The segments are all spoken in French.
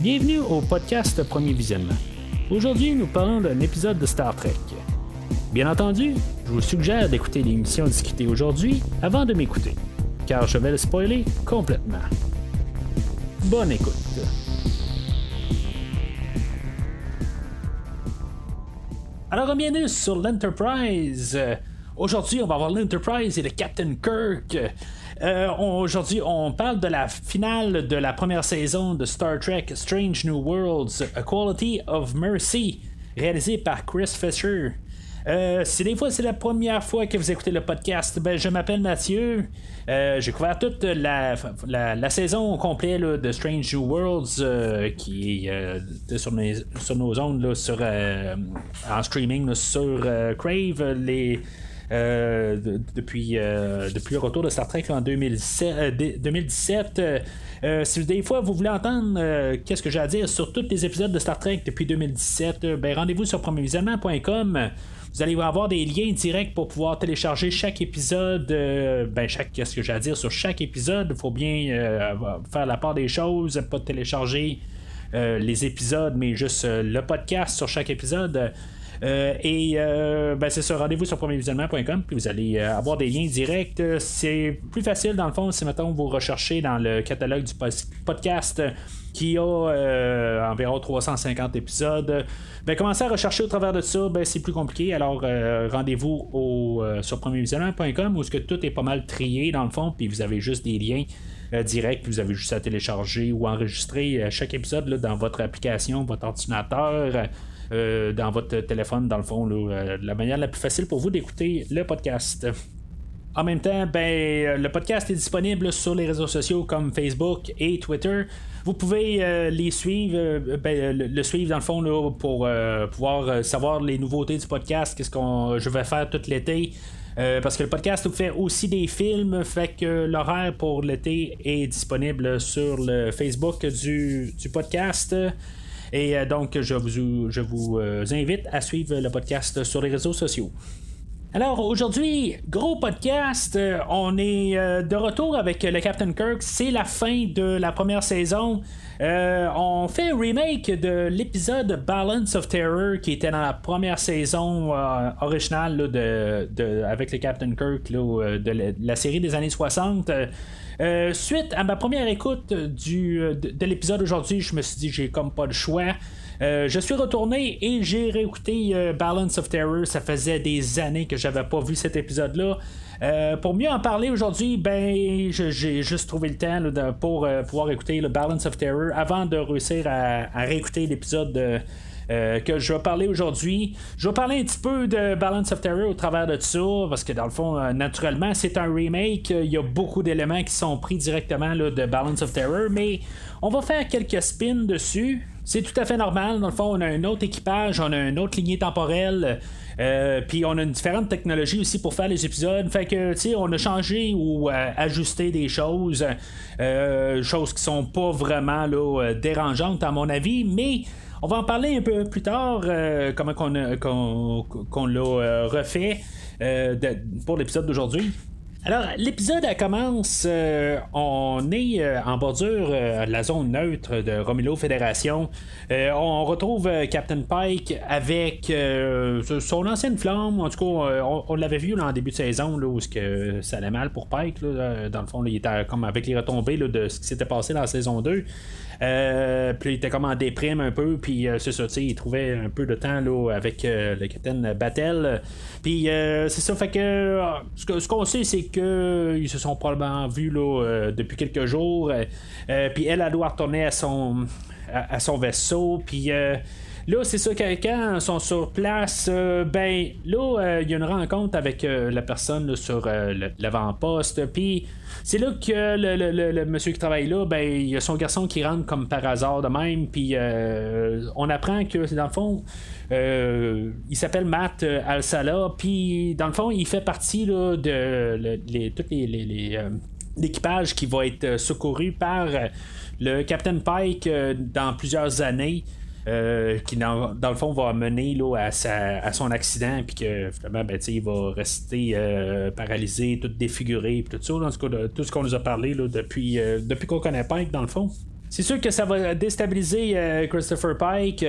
Bienvenue au podcast Premier Visionnement. Aujourd'hui, nous parlons d'un épisode de Star Trek. Bien entendu, je vous suggère d'écouter l'émission discutée aujourd'hui avant de m'écouter, car je vais le spoiler complètement. Bonne écoute. Alors, bienvenue sur l'Enterprise. Aujourd'hui, on va voir l'Enterprise et le Captain Kirk. Euh, aujourd'hui, on parle de la finale de la première saison de Star Trek Strange New Worlds, A Quality of Mercy, réalisé par Chris Fisher. Euh, si des fois c'est la première fois que vous écoutez le podcast, ben, je m'appelle Mathieu. Euh, j'ai couvert toute la, saison complète de Strange New Worlds qui est sur, nos ondes sur, en streaming sur Crave. Les, depuis, depuis le retour de Star Trek en 2017. 2017 si des fois vous voulez entendre qu'est-ce que j'ai à dire sur tous les épisodes de Star Trek depuis 2017, ben rendez-vous sur premiervisionnement.com. Vous allez avoir des liens directs pour pouvoir télécharger chaque épisode. ben, chaque, qu'est-ce que j'ai à dire sur chaque épisode. Il faut bien faire la part des choses, pas télécharger les épisodes, mais juste le podcast sur chaque épisode. Euh, et euh, ben, c'est ça, rendez-vous sur premiervisionnement.com, puis vous allez euh, avoir des liens directs. C'est plus facile dans le fond si maintenant vous recherchez dans le catalogue du podcast qui a environ 350 épisodes. Ben, commencez à rechercher au travers de ça, ben, c'est plus compliqué. Alors rendez-vous sur premiervisionnement.com où ce que tout est pas mal trié dans le fond, puis vous avez juste des liens. directs, puis vous avez juste à télécharger ou enregistrer chaque épisode dans votre application, votre ordinateur. Euh, dans votre téléphone, dans le fond, euh, la manière la plus facile pour vous d'écouter le podcast. En même temps, ben, euh, le podcast est disponible sur les réseaux sociaux comme Facebook et Twitter. Vous pouvez les suivre, ben, le, suivre dans le fond pour pouvoir savoir les nouveautés du podcast, qu'est-ce que je vais faire tout l'été. parce que le podcast fait aussi des films, fait que l'horaire pour l'été est disponible sur le Facebook du, du podcast. Et euh, donc, je vous, euh, invite à suivre le podcast sur les réseaux sociaux. Alors aujourd'hui, gros podcast, euh, on est de retour avec le Captain Kirk, c'est la fin de la première saison. on fait un remake de l'épisode Balance of Terror qui était dans la première saison originale de, avec le Captain Kirk de, la, série des années 60. Euh, suite à ma première écoute euh, de, l'épisode aujourd'hui, je me suis dit j'ai comme pas le choix. Euh, je suis retourné et j'ai réécouté Balance of Terror. Ça faisait des années que j'avais pas vu cet épisode-là. pour mieux en parler aujourd'hui, ben j'ai juste trouvé le temps pour pouvoir écouter le Balance of Terror avant de réussir à, à réécouter l'épisode de euh, que je vais parler aujourd'hui. Je vais parler un petit peu de Balance of Terror au travers de ça, parce que dans le fond, euh, naturellement, c'est un remake. Il y a beaucoup d'éléments qui sont pris directement de Balance of Terror, mais on va faire quelques spins dessus. C'est tout à fait normal. Dans le fond, on a un autre équipage, on a une autre lignée temporelle. Euh, puis on a une différente technologie aussi pour faire les épisodes. Fait que, tu sais, on a changé ou ajusté des choses. choses qui sont pas vraiment dérangeantes à mon avis. Mais on va en parler un peu plus tard, euh, comment qu'on, l'a euh, refait euh, pour l'épisode d'aujourd'hui. Alors, l'épisode commence, on est en bordure de la zone neutre de Romulus Fédération. on retrouve Captain Pike avec son ancienne flamme. En tout cas, on, l'avait vu en début de saison, là, où que ça allait mal pour Pike. dans le fond, il était comme avec les retombées de ce qui s'était passé dans la saison 2. Euh, puis il était comme en déprime un peu, puis euh, c'est ça, tu sais, il trouvait un peu de temps là, avec euh, le capitaine Battle. Puis c'est ça, fait que ce, qu'on sait, c'est qu'ils se sont probablement vus là, depuis quelques jours. puis elle, elle doit retourner à son, à, son vaisseau, puis. Là, c'est ça, quand ils sont sur place, ben là, il y a une rencontre avec la personne sur l'avant-poste, puis c'est là que le, monsieur qui travaille là, ben, il y a son garçon qui rentre comme par hasard de même, puis euh, on apprend que, dans le fond, euh, il s'appelle Matt euh, Al-Salah, puis dans le fond, il fait partie là, de les, l'équipage qui va être secouru par le Captain Pike dans plusieurs années. Euh, qui dans, le fond va mener là, à, son accident, puis que finalement, ben, il va rester euh, paralysé, tout défiguré, puis tout ça, dans tout ce qu'on nous a parlé là, depuis, euh, depuis qu'on connaît Pike, dans le fond. c'est sûr que ça va déstabiliser Christopher Pike.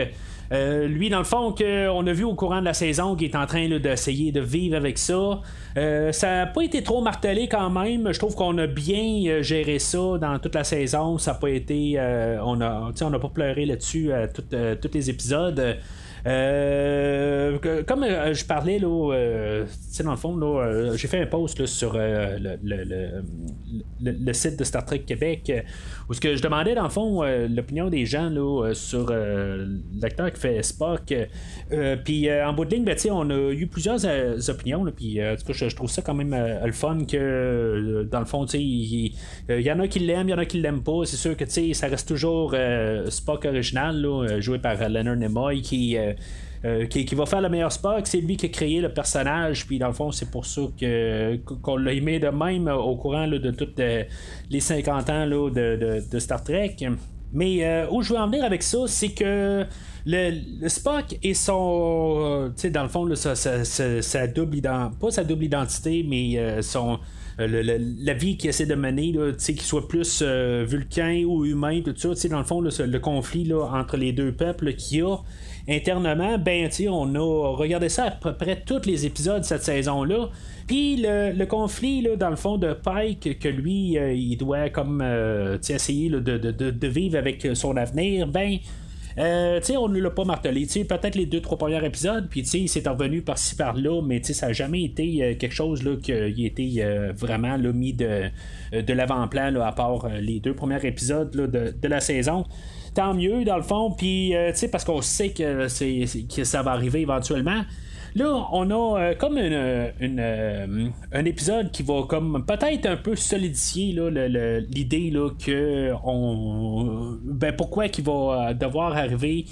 Lui, dans le fond, qu'on a vu au courant de la saison qu'il est en train d'essayer de vivre avec ça. ça n'a pas été trop martelé quand même. Je trouve qu'on a bien géré ça dans toute la saison. Ça n'a pas été. on n'a pas pleuré là-dessus à tous les épisodes. Euh, comme euh, je parlais, là, euh, dans le fond, là, j'ai fait un post sur le, le, site de Star Trek Québec où ce que je demandais, dans le fond, l'opinion des gens là, sur l'acteur qui fait Spock. puis en bout de ligne, ben, on a eu plusieurs opinions. Puis je, trouve ça quand même le fun que, dans le fond, il y, en a qui l'aiment, il y en a qui l'aiment pas. C'est sûr que ça reste toujours Spock original, joué par Leonard Nimoy, qui euh, qui, va faire le meilleur Spock, c'est lui qui a créé le personnage, puis dans le fond, c'est pour ça que, qu'on l'a aimé de même au courant de tous les 50 ans de, Star Trek. Mais euh, où je veux en venir avec ça, c'est que le, Spock et son. Euh, tu sais, dans le fond, sa, double identité. Pas sa double identité, mais son. la vie qu'il essaie de mener, qu'il soit plus vulcain ou humain, tout ça, dans le fond, le conflit entre les deux peuples qu'il y a, internement, ben, on a regardé ça à peu près tous les épisodes de cette saison-là. Puis le, conflit, là, dans le fond, de Pike, que lui, euh, il doit comme euh, essayer de, vivre avec son avenir, ben. Euh, on ne l'a pas martelé. Peut-être les deux, trois premiers épisodes, puis il s'est revenu par-ci par-là, mais ça n'a jamais été quelque chose là, qui a été vraiment là, mis de, l'avant-plan, à part les deux premiers épisodes de, de la saison tant mieux dans le fond. Puis, euh, tu sais, parce qu'on sait que, que ça va arriver éventuellement. Là, on a euh, comme une, euh, un épisode qui va comme peut-être un peu solidifier l'idée là, que on ben pourquoi qu'il va devoir arriver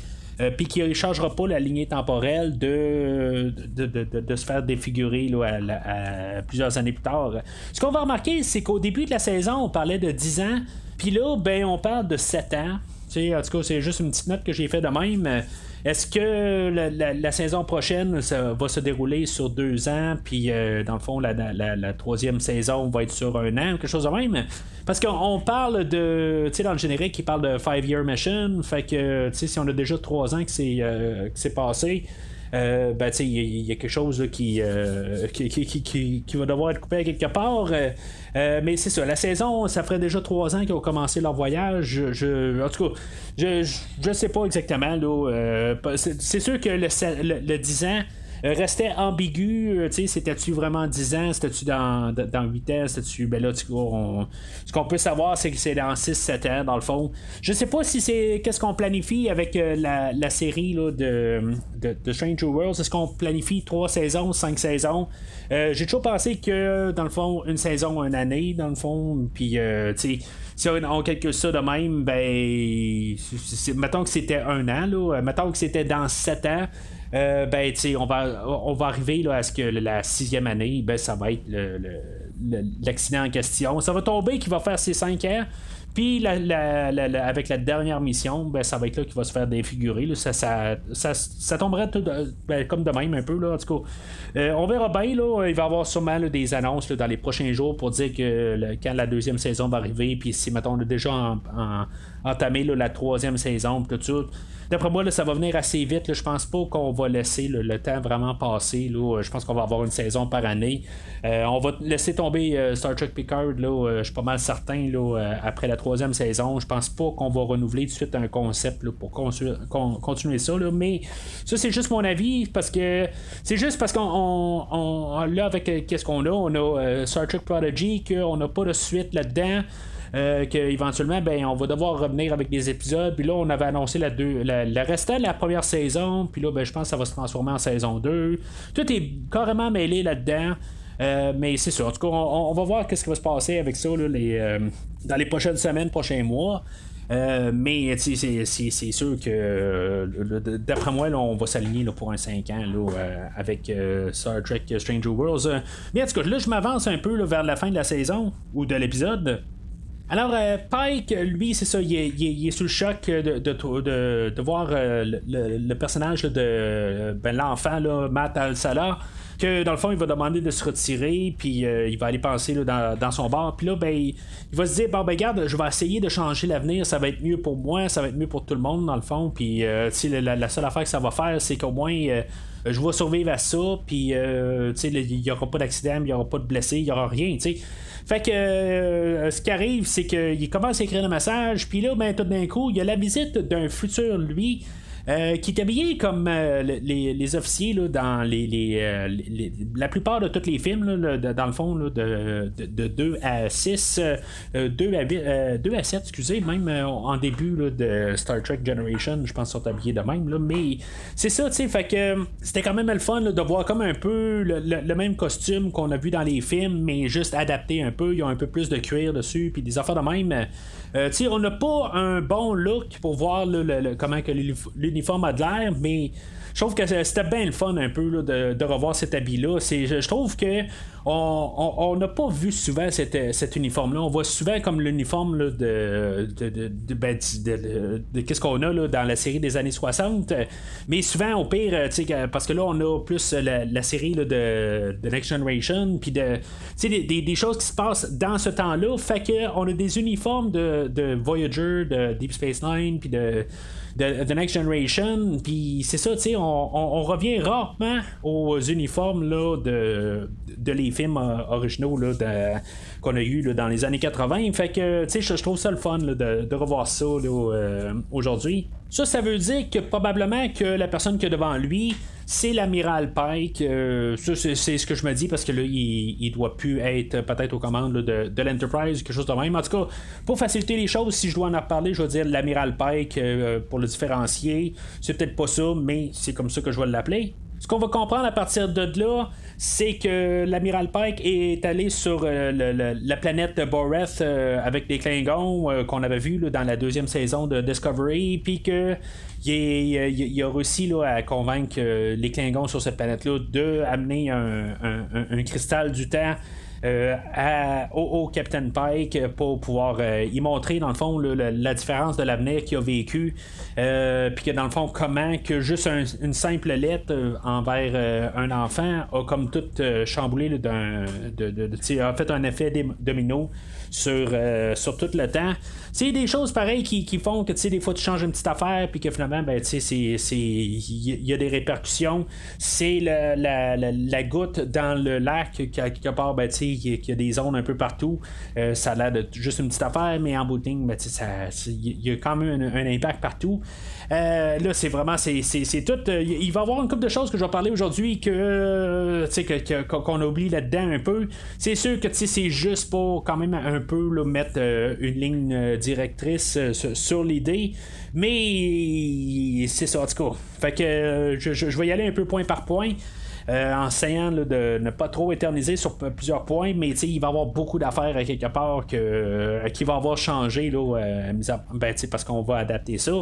puis qu'il ne changera pas la lignée temporelle de, de, se faire défigurer à, plusieurs années plus tard. Ce qu'on va remarquer, c'est qu'au début de la saison, on parlait de 10 ans, puis là, ben, on parle de 7 ans en tout cas, c'est juste une petite note que j'ai fait de même. Est-ce que la, saison prochaine ça va se dérouler sur deux ans, puis euh, dans le fond, la, troisième saison va être sur un an, quelque chose de même? Parce qu'on parle de, tu dans le générique, il parle de Five Year Mission, fait que, tu sais, si on a déjà trois ans que c'est euh, passé, euh, ben, il y, a quelque chose euh, qui, qui, qui, va devoir être coupé quelque part. Euh, mais c'est ça, la saison, ça ferait déjà trois ans qu'ils ont commencé leur voyage. En tout cas, je, je, sais pas exactement. c'est sûr que le, le, le 10 ans euh, restait ambigu. Euh, c'était-tu vraiment 10 ans? C'était-tu dans, dans 8 ans? C'était-tu. Ben là, tu ce qu'on peut savoir, c'est que c'est dans 6-7 ans, dans le fond. Je sais pas si c'est. Qu'est-ce qu'on planifie avec euh, la, série de, Stranger Worlds. Est-ce qu'on planifie 3 saisons, 5 saisons? J'ai toujours pensé que, dans le fond, une saison, une année, dans le fond. Puis, sais si on, calcule ça de même, ben, mettons que c'était un an, mettons que c'était dans 7 ans, euh, ben, on va, on va arriver là, à ce que la sixième année, ben, ça va être l'accident en question. Ça va tomber qui va faire ses cinq ans. Puis avec la dernière mission, ben, ça va être là qu'il va se faire défigurer. Ça, ça, tomberait ben, comme de même un peu. Là, en tout cas, euh, on verra bien. Là, il va y avoir sûrement des annonces dans les prochains jours pour dire que quand la deuxième saison va arriver, puis si mettons on a déjà entamé la troisième saison, tout ça D'après moi, ça va venir assez vite. Je pense pas qu'on va laisser le temps vraiment passer. Là. Je pense qu'on va avoir une saison par année. Euh, on va laisser tomber euh, Star Trek Picard. Euh, je suis pas mal certain. Après la troisième saison, je pense pas qu'on va renouveler tout de suite un concept pour continuer ça. Mais ça, c'est juste mon avis parce que c'est juste parce qu'on on, avec qu'est-ce qu'on a, on a Star Trek Prodigy, qu'on n'a pas de suite là-dedans. Euh, qu'éventuellement, ben, on va devoir revenir avec des épisodes. Puis là, on avait annoncé la, deux, la, restant de la première saison. Puis là, ben, je pense que ça va se transformer en saison 2. Tout est carrément mêlé là-dedans. Euh, mais c'est sûr. En tout cas, on, va voir ce qui va se passer avec ça euh, dans les prochaines semaines, prochains mois. mais c'est sûr que d'après moi, on va s'aligner pour un 5 ans avec Star Trek Stranger Worlds. mais en tout cas, là, je m'avance un peu vers la fin de la saison ou de l'épisode. Alors, euh, Pike, lui, c'est ça, il est, sous le choc de, de, voir euh, le, personnage de ben, l'enfant, Matt Al-Salah. que dans le fond, il va demander de se retirer, puis il va aller penser dans, son bar, puis là, ben, il, va se dire, bon, ben, regarde, je vais essayer de changer l'avenir, ça va être mieux pour moi, ça va être mieux pour tout le monde, dans le fond, puis la, la, seule affaire que ça va faire, c'est qu'au moins je vais survivre à ça, puis il n'y aura pas d'accident, il n'y aura pas de blessés, il n'y aura rien, tu sais. Fait que euh, ce qui arrive, c'est qu'il commence à écrire un message, puis là, ben, tout d'un coup, il y a la visite d'un futur lui qui est habillé comme euh, les, officiers là, dans les, euh, la plupart de tous les films, dans le fond, de, de, 2 à 6, 2, à 2 à 7, excusez, même en début de Star Trek Generation, je pense qu'ils sont habillés de même. Là, mais c'est ça, fait que c'était quand même le fun de voir comme un peu le, même costume qu'on a vu dans les films, mais juste adapté un peu. Ils ont un peu plus de cuir dessus, puis des affaires de même. Euh, on n'a pas un bon look pour voir comment que l'uniforme a de l'air, mais je trouve que c'était bien le fun un peu de, revoir cet habit-là. Je, trouve que on n'a pas vu souvent cet uniforme-là. On voit souvent comme l'uniforme de, de, ben, qu'est-ce qu'on a dans la série des années 60. Mais souvent, au pire, parce que là, on a plus la, série de, Next Generation, puis de, des, des, choses qui se passent dans ce temps-là. Fait qu'on a des uniformes de, Voyager, de Deep Space Nine, puis de de The Next Generation. Puis c'est ça, tu sais, on, revient rarement aux uniformes là, de, de les films euh, originaux là, qu'on a eu dans les années 80. Fait que, tu sais, je, trouve ça le fun de, revoir ça euh, aujourd'hui. Ça, ça veut dire que probablement que la personne qui est devant lui, c'est l'amiral Pike. Euh, ça, c'est, ce que je me dis parce que là, il, il doit plus être peut-être aux commandes de, de l'Enterprise, quelque chose de même. En tout cas, pour faciliter les choses, si je dois en reparler, je vais dire l'amiral Pike euh, pour le différencier. C'est peut-être pas ça, mais c'est comme ça que je vais l'appeler. Ce qu'on va comprendre à partir de là, c'est que l'amiral Pike est allé sur euh, la planète Boreth euh, avec des Klingons euh, qu'on avait vu dans la deuxième saison de Discovery, puis que il, a réussi à convaincre les Klingons sur cette planète-là de amener un, cristal du temps euh, au, Captain Pike pour pouvoir euh, y montrer dans le fond la, différence de l'avenir qu'il a vécu euh, puis que dans le fond comment que juste une simple lettre envers un enfant a comme tout chamboulé d'un de, a fait un effet domino sur, sur tout le temps. C'est des choses pareilles qui, font que des fois tu changes une petite affaire puis que finalement ben il y, a des répercussions. C'est la, la, goutte dans le lac quelque part ben, il y a des zones un peu partout. Euh, ça a l'air de juste une petite affaire mais en bout de ligne ben, il y a quand même un, impact partout. euh, là c'est vraiment c'est, tout euh, il va y avoir une couple de choses que je vais parler aujourd'hui que que, qu'on oublie là-dedans un peu c'est sûr que c'est juste pour quand même un peu mettre une ligne directrice euh, sur l'idée. Mais c'est ça, en tout cas. Fait que euh, je, vais y aller un peu point par point. Euh, en essayant de ne pas trop éterniser sur plusieurs points, mais il va y avoir beaucoup d'affaires quelque part que, qui va avoir changé là, ben, parce qu'on va adapter ça.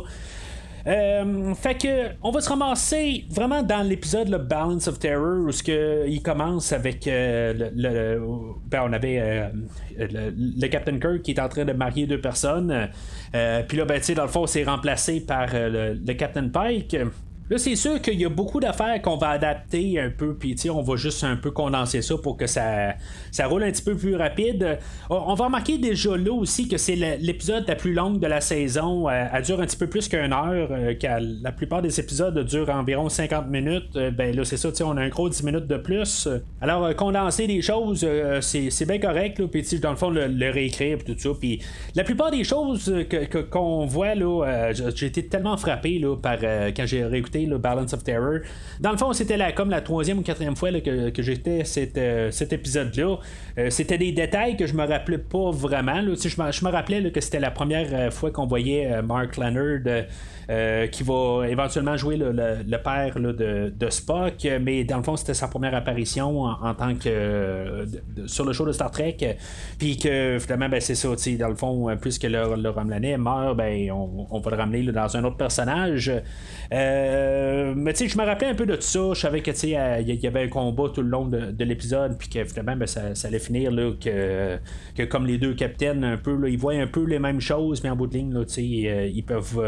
Euh, fait que on va se ramasser vraiment dans l'épisode le Balance of Terror où ce que il commence avec euh, le, ben, on avait euh, le, Captain Kirk qui est en train de marier deux personnes. Puis là ben tu sais dans le fond c'est remplacé par le, Captain Pike. Là, c'est sûr qu'il y a beaucoup d'affaires qu'on va adapter un peu, puis on va juste un peu condenser ça pour que ça, ça roule un petit peu plus rapide. On va remarquer déjà là aussi que c'est l'épisode la plus longue de la saison. Euh, elle dure un petit peu plus qu'une heure, euh, la plupart des épisodes durent environ 50 minutes. Euh, ben là, c'est ça, on a un gros 10 minutes de plus. Alors, condenser des choses, c'est bien correct, puis dans le fond, le, réécrire, tout ça. Puis la plupart des choses qu'on voit, là, j'ai été tellement frappé là, par quand j'ai réécouté le Balance of Terror. Dans le fond, c'était la, comme la troisième ou quatrième fois que, j'étais euh, cet épisode-là. Euh, c'était des détails que je me rappelais pas vraiment. Là. Je, me, je me rappelais que c'était la première euh, fois qu'on voyait Mark Leonard euh, qui va éventuellement jouer le, père de, Spock, mais dans le fond, c'était sa première apparition en, tant que sur le show de Star Trek. Puis que finalement, ben, c'est ça, dans le fond, puisque le, le meurt, ben, on, va le ramener dans un autre personnage. Euh, mais tu sais, je me rappelais un peu de tout ça. Je savais que il y avait un combat tout le long de, l'épisode, puis que finalement, ben, ça, allait finir que, que comme les deux capitaines, un peu, ils voient un peu les mêmes choses, mais en bout de ligne, là, sais, ils peuvent.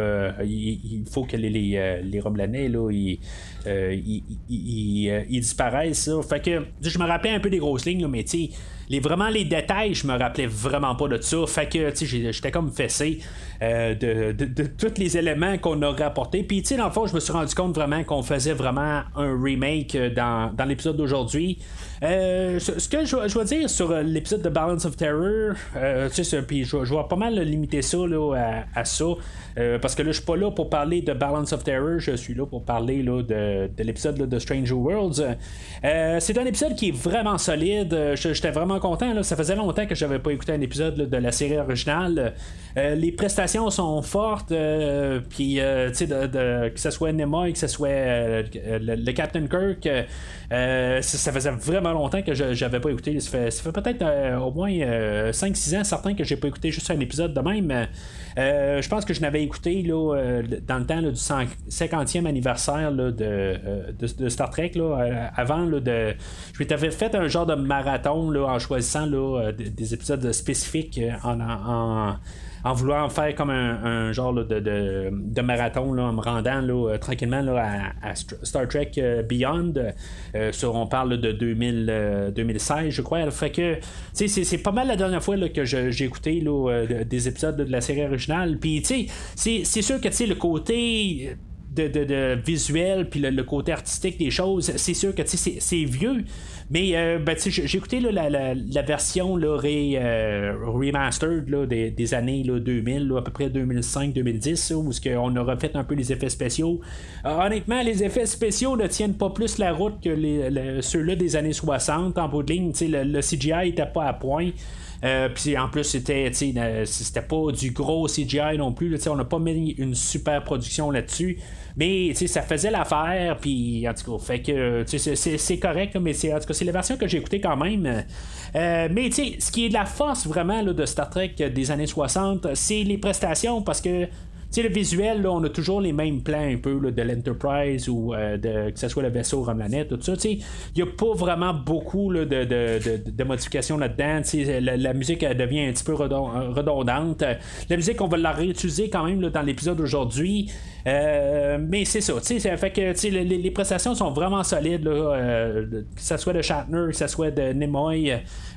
Il, faut que les, les, les là, ils, ils, disparaissent. Fait que je me rappelais un peu des grosses lignes, mais tu les, vraiment les détails, je me rappelais vraiment pas de ça. Fait que, j'étais comme fessé euh, de, de, tous les éléments qu'on aurait apportés. Puis, tu sais, dans le fond, je me suis rendu compte vraiment qu'on faisait vraiment un remake euh, dans, dans l'épisode d'aujourd'hui. Euh, ce que je, je vais dire sur l'épisode de Balance of Terror, sais, puis je, vais pas mal limiter ça là, à, ça. parce que là, je suis pas là pour parler de Balance of Terror, je suis là pour parler là, de, de l'épisode de Stranger Worlds. c'est un épisode qui est vraiment solide. J'étais vraiment content. Ça faisait longtemps que j'avais pas écouté un épisode de la série originale. Euh, les prestations sont fortes. Euh, puis, euh, que ce soit Nimoy, que ce soit le, Captain Kirk, ça, faisait vraiment longtemps que je n'avais pas écouté. Ça fait, peut-être au moins 5-6 ans, certains que j'ai pas écouté juste un épisode de même. je pense que je n'avais écouté là, dans le temps du 50e anniversaire de, Star Trek. avant, de, je m'étais fait un genre de marathon là, en choisissant là, des, épisodes spécifiques en, voulant faire comme un, genre de, marathon là, en me rendant là, tranquillement là, à, Star Trek euh, Beyond. Euh, sur, on parle de 2000, 2016, je crois. Fait que c'est, pas mal la dernière fois que j'ai écouté des épisodes de la série originale. Puis c'est, sûr que le côté de, de, visuel puis le, côté artistique des choses, c'est sûr que c'est vieux. Mais euh, ben, j'ai écouté la, la, version là, euh, remastered là, des, années là, 2000, à peu près 2005-2010, où on a refait un peu les effets spéciaux. Euh, honnêtement, les effets spéciaux ne tiennent pas plus la route que les, ceux-là des années 60 en bout de ligne. Le, CGI n'était pas à point. Puis en plus, c'était, c'était pas du gros CGI non plus. on n'a pas mis une super production là-dessus. Mais ça faisait l'affaire. Puis en tout cas, fait que c'est, correct. Mais c'est, en tout cas, c'est la version que j'ai écoutée quand même. Euh, mais ce qui est de la force vraiment de Star Trek des années 60, c'est les prestations parce que le visuel, là, on a toujours les mêmes plans un peu de l'Enterprise ou euh, de, que ce soit le vaisseau Romlanet, tout ça. Il n'y a pas vraiment beaucoup de, de, de, modifications là-dedans. La, la, musique devient un petit peu redondante. La musique, on va la réutiliser quand même dans l'épisode d'aujourd'hui. Euh, mais c'est ça, tu sais, fait que les, prestations sont vraiment solides, euh, que ce soit de Shatner, que ce soit de Nimoy,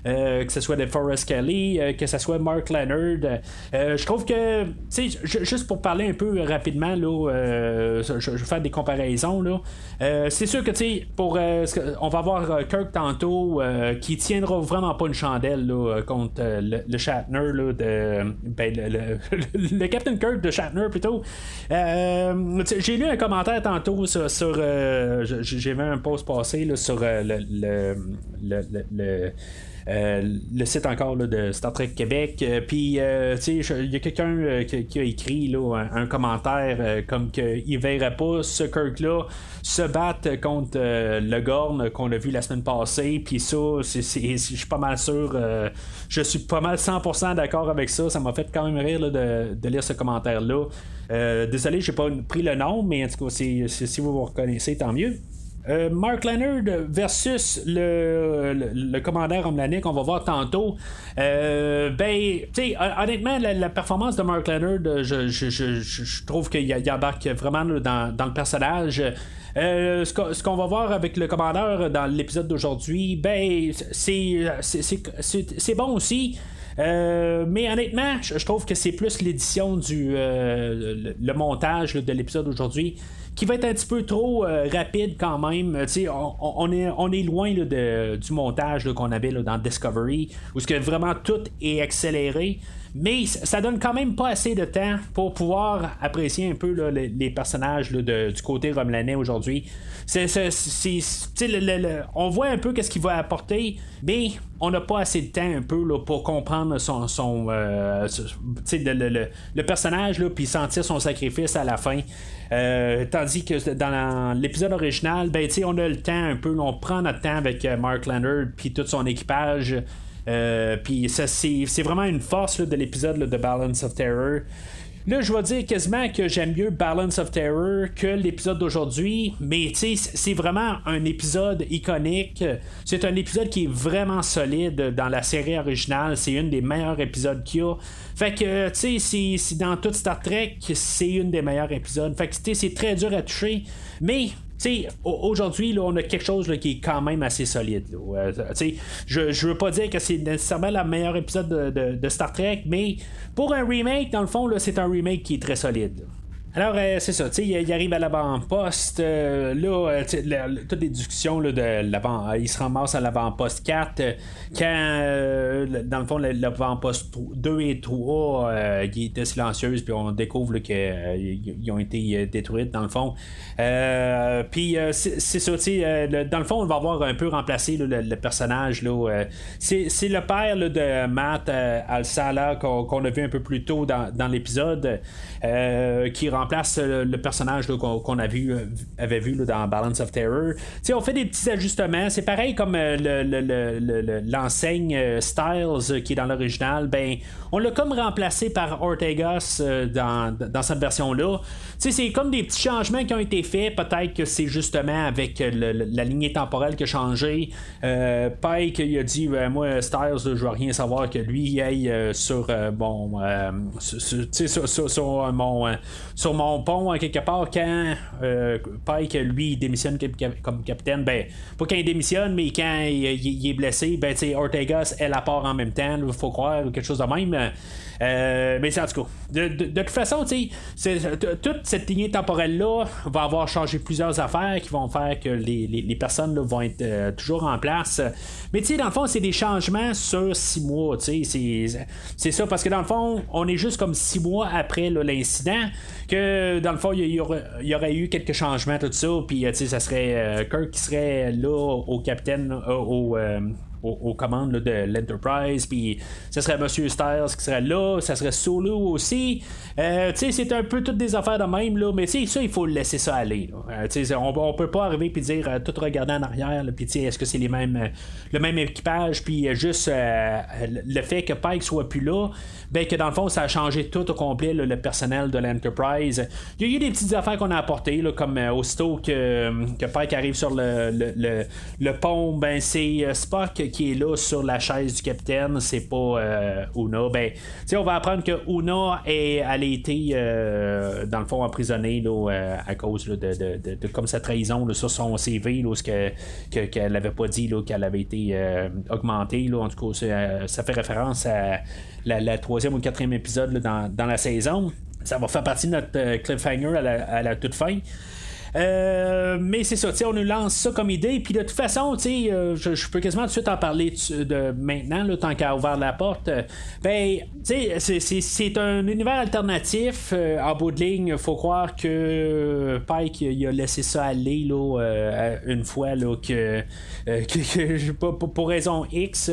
euh, que ce soit de Forrest Kelly, que ce soit Mark Leonard. je trouve que, tu sais, juste pour parler un peu rapidement, là, je, vais faire des comparaisons. Là. c'est sûr que, tu pour, on va voir Kirk tantôt qui tiendra vraiment pas une chandelle là, contre le, Shatner, là, de, ben, le, le, Captain Kirk de Shatner plutôt. Euh, j'ai lu un commentaire tantôt sur. Euh, j'ai vu un post passé sur euh, le, le site encore de Star Trek Québec. Puis, tu sais, il y a quelqu'un qui, a écrit un, commentaire comme qu'il verrait pas ce Kirk-là se battre contre le Gorn qu'on a vu la semaine passée. Puis ça, je suis pas mal sûr. je suis pas mal 100% d'accord avec ça. Ça m'a fait quand même rire de, de, lire ce commentaire-là. Euh, désolé, j'ai pas pris le nom, mais en tout cas, si vous vous reconnaissez, tant mieux. Euh, Mark Leonard versus le, le, commandeur Omlanik, qu'on va voir tantôt. Euh, ben, tu sais, honnêtement, la, performance de Mark Leonard, je, je, trouve qu'il embarque vraiment dans, dans le personnage. ce qu'on va voir avec le commandeur dans l'épisode d'aujourd'hui, ben, c'est bon aussi. Euh, mais honnêtement, je, trouve que c'est plus l'édition du euh, le, montage de l'épisode d'aujourd'hui qui va être un petit peu trop euh, rapide quand même. On, on, est, on est loin du montage qu'on avait dans Discovery, où ce que vraiment tout est accéléré. Mais ça donne quand même pas assez de temps pour pouvoir apprécier un peu les, personnages du côté Romelanais aujourd'hui. on voit un peu qu'est-ce qu'il va apporter, mais on n'a pas assez de temps un peu pour comprendre son, son euh, le, personnage puis sentir son sacrifice à la fin. Euh, tandis que dans l'épisode original, ben, on a le temps un peu, on prend notre temps avec euh, Mark Leonard puis tout son équipage. Euh, puis ça, c'est, vraiment une force de l'épisode de Balance of Terror. Là, je vais dire quasiment que j'aime mieux Balance of Terror que l'épisode d'aujourd'hui, mais tu sais, c'est vraiment un épisode iconique. C'est un épisode qui est vraiment solide dans la série originale. C'est un des meilleurs épisodes qu'il y a. Fait que, tu sais, c'est dans toute Star Trek, c'est une des meilleurs épisodes. Fait que, tu sais, c'est très dur à toucher. Mais sais, aujourd'hui, on a quelque chose qui est quand même assez solide. Euh, je, je veux pas dire que c'est nécessairement le meilleur épisode de, Star Trek, mais pour un remake, dans le fond, c'est un remake qui est très solide. Alors, euh, c'est ça, tu sais, il, arrive à l'avant-poste. Euh, là, euh, toutes les discussions là, de l'avant. il se ramasse à l'avant-poste 4. quand, dans le fond, l'avant-poste 2 et 3, il était silencieuse, puis on découvre qu'ils ont été détruits, dans le fond. puis, c'est ça, tu sais, dans le fond, on va avoir un peu remplacé le, personnage. Là, c'est, le père de Matt Al-Sala qu'on, a vu un peu plus tôt dans l'épisode, qui remplace euh, le personnage qu'on a vu, euh, avait vu dans Balance of Terror. on fait des petits ajustements. C'est pareil comme euh, l'enseigne Styles qui est dans l'original. Ben, on l'a comme remplacé par Ortegas dans, dans cette version-là. C'est comme des petits changements qui ont été faits. Peut-être que c'est justement avec la lignée temporelle qui a changé. Pike il a dit Moi, Styles, je veux rien savoir que lui aille sur, bon, sur, mon, sur mon pont, quelque part, quand euh, Pike, lui, démissionne comme capitaine, ben, pas quand il démissionne, mais quand il, est blessé, ben, tu Ortegas, elle a part en même temps, il faut croire, quelque chose de même. Euh, mais c'est en tout cas. De, toute façon, toute cette lignée temporelle-là va avoir changé plusieurs affaires qui vont faire que les, personnes vont être euh, toujours en place. Mais tu sais, dans le fond, c'est des changements sur six mois. C'est ça, parce que dans le fond, on est juste comme six mois après l'incident que dans le fond, il y, aurait, eu quelques changements, tout ça, puis ça serait Kirk qui serait là au capitaine, au, aux, commandes de l'Enterprise, puis ce serait Monsieur Styles qui serait là, ça serait Solo aussi. Euh, tu sais, c'est un peu toutes des affaires de même, là, mais ça, il faut laisser ça aller. Euh, on, on peut pas arriver puis dire euh, tout regarder en arrière, puis est-ce que c'est les mêmes, le même équipage, puis juste le fait que Pike soit plus là, ben que dans le fond, ça a changé tout au complet le personnel de l'Enterprise. Il y a eu des petites affaires qu'on a apportées, là, comme aussitôt que, que Pike arrive sur le, le, le pont, ben c'est Spock qui est là sur la chaise du capitaine, c'est pas euh, Una. Ben, on va apprendre que Una est, a été, euh, dans le fond, emprisonnée là, euh, à cause de, de, comme sa trahison sur son CV, là, que, qu'elle n'avait pas dit qu'elle avait été augmentée. Là, en tout cas, ça fait référence à la, troisième ou quatrième épisode dans, dans, la saison. Ça va faire partie de notre cliffhanger à la toute fin. Euh, mais c'est ça, on nous lance ça comme idée. Puis de toute façon, euh, je, je, peux quasiment tout de suite en parler de, maintenant, là, tant qu'à ouvert la porte. ben, c'est un univers alternatif. Euh, en bout de ligne, faut croire que Pike il a laissé ça aller une fois là, que, que, pour, raison X.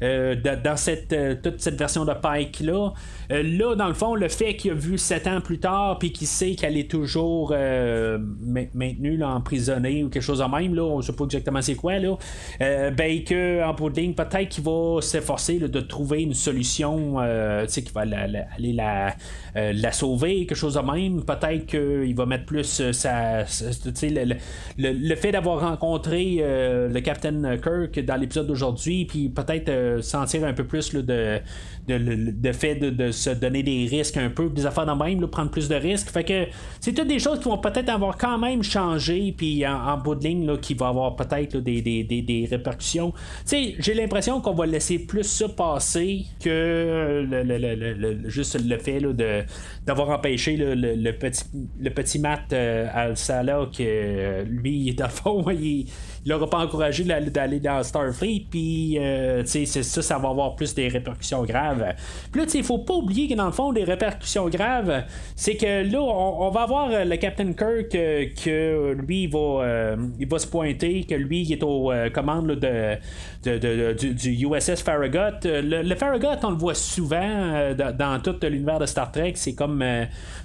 dans cette, toute cette version de Pike là. là, dans le fond, le fait qu'il a vu 7 ans plus tard, puis qu'il sait qu'elle est toujours maintenu, là, emprisonné ou quelque chose de même, là, on ne sait pas exactement c'est quoi, là, euh, ben que en bout peut-être qu'il va s'efforcer de trouver une solution euh, qui va aller la, euh, la sauver, quelque chose de même. Peut-être qu'il va mettre plus euh, sa, le, le, fait d'avoir rencontré le Captain Kirk dans l'épisode d'aujourd'hui, puis peut-être sentir un peu plus de, de, de, fait de, se donner des risques un peu, des affaires de même, prendre plus de risques. Fait que c'est toutes des choses qui vont peut-être avoir quand même changé, puis en, bout de ligne, là, qui va avoir peut-être des, des, des, des, répercussions. J'ai l'impression qu'on va laisser plus ça passer que le, le, juste le fait de, d'avoir empêché le, petit, le petit Matt euh, Al-Salah, que euh, lui, dans le fond, il n'aura pas encouragé d'aller dans Starfleet, puis euh, c'est ça, ça va avoir plus des répercussions graves. Puis là, il faut pas oublier que dans le fond, des répercussions graves, c'est que là, on, va avoir euh, le Captain Kirk euh, que lui, il va, il va se pointer, que lui, il est aux commandes de, du, USS Farragut. Le, Farragut, on le voit souvent dans, tout l'univers de Star Trek, c'est comme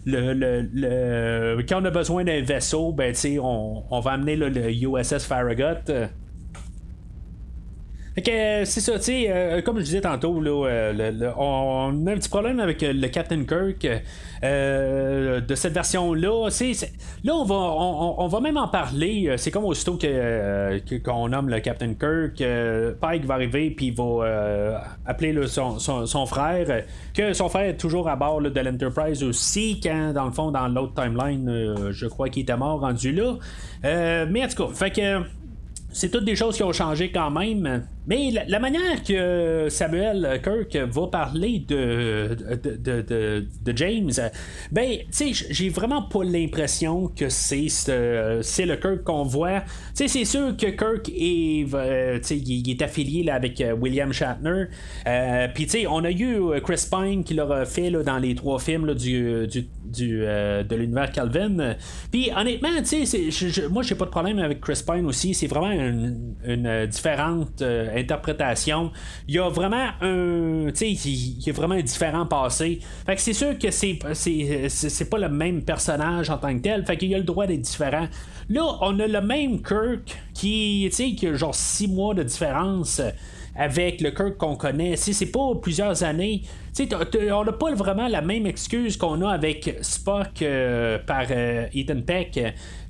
le, le, quand on a besoin d'un vaisseau, ben, on, on va amener le USS Farragut Fait que c'est ça, tu sais, comme je disais tantôt, là, on a un petit problème avec le Captain Kirk. de cette version-là. là, on va, on, va même en parler. C'est comme aussitôt qu'on nomme le Captain Kirk, Pike va arriver puis il va appeler son, son, frère, que son frère est toujours à bord de l'Enterprise aussi, quand dans le fond, dans l'autre timeline, je crois qu'il était mort rendu là. mais en tout cas, fait que c'est toutes des choses qui ont changé quand même. Mais la, manière que Samuel Kirk va parler de, de, James, ben, tu sais, j'ai vraiment pas l'impression que c'est le Kirk qu'on voit. Tu sais, c'est sûr que Kirk est, euh, il, est affilié avec euh, William Shatner. Euh, Puis, tu sais, on a eu Chris Pine qui l'a fait là, dans les trois films du, du de l'univers Calvin. Puis, honnêtement, tu sais, moi, j'ai pas de problème avec Chris Pine aussi. C'est vraiment une, une différente interprétation. Il y a vraiment un. Tu sais, il y a vraiment un différent passé. Fait que c'est sûr que c'est, c'est, pas le même personnage en tant que tel. Fait qu'il a le droit d'être différent. Là, on a le même Kirk qui, tu sais, qui a genre six mois de différence avec le Kirk qu'on connaît. Si c'est pas plusieurs années, on n'a pas vraiment la même excuse qu'on a avec Spock euh, par euh, Ethan Peck.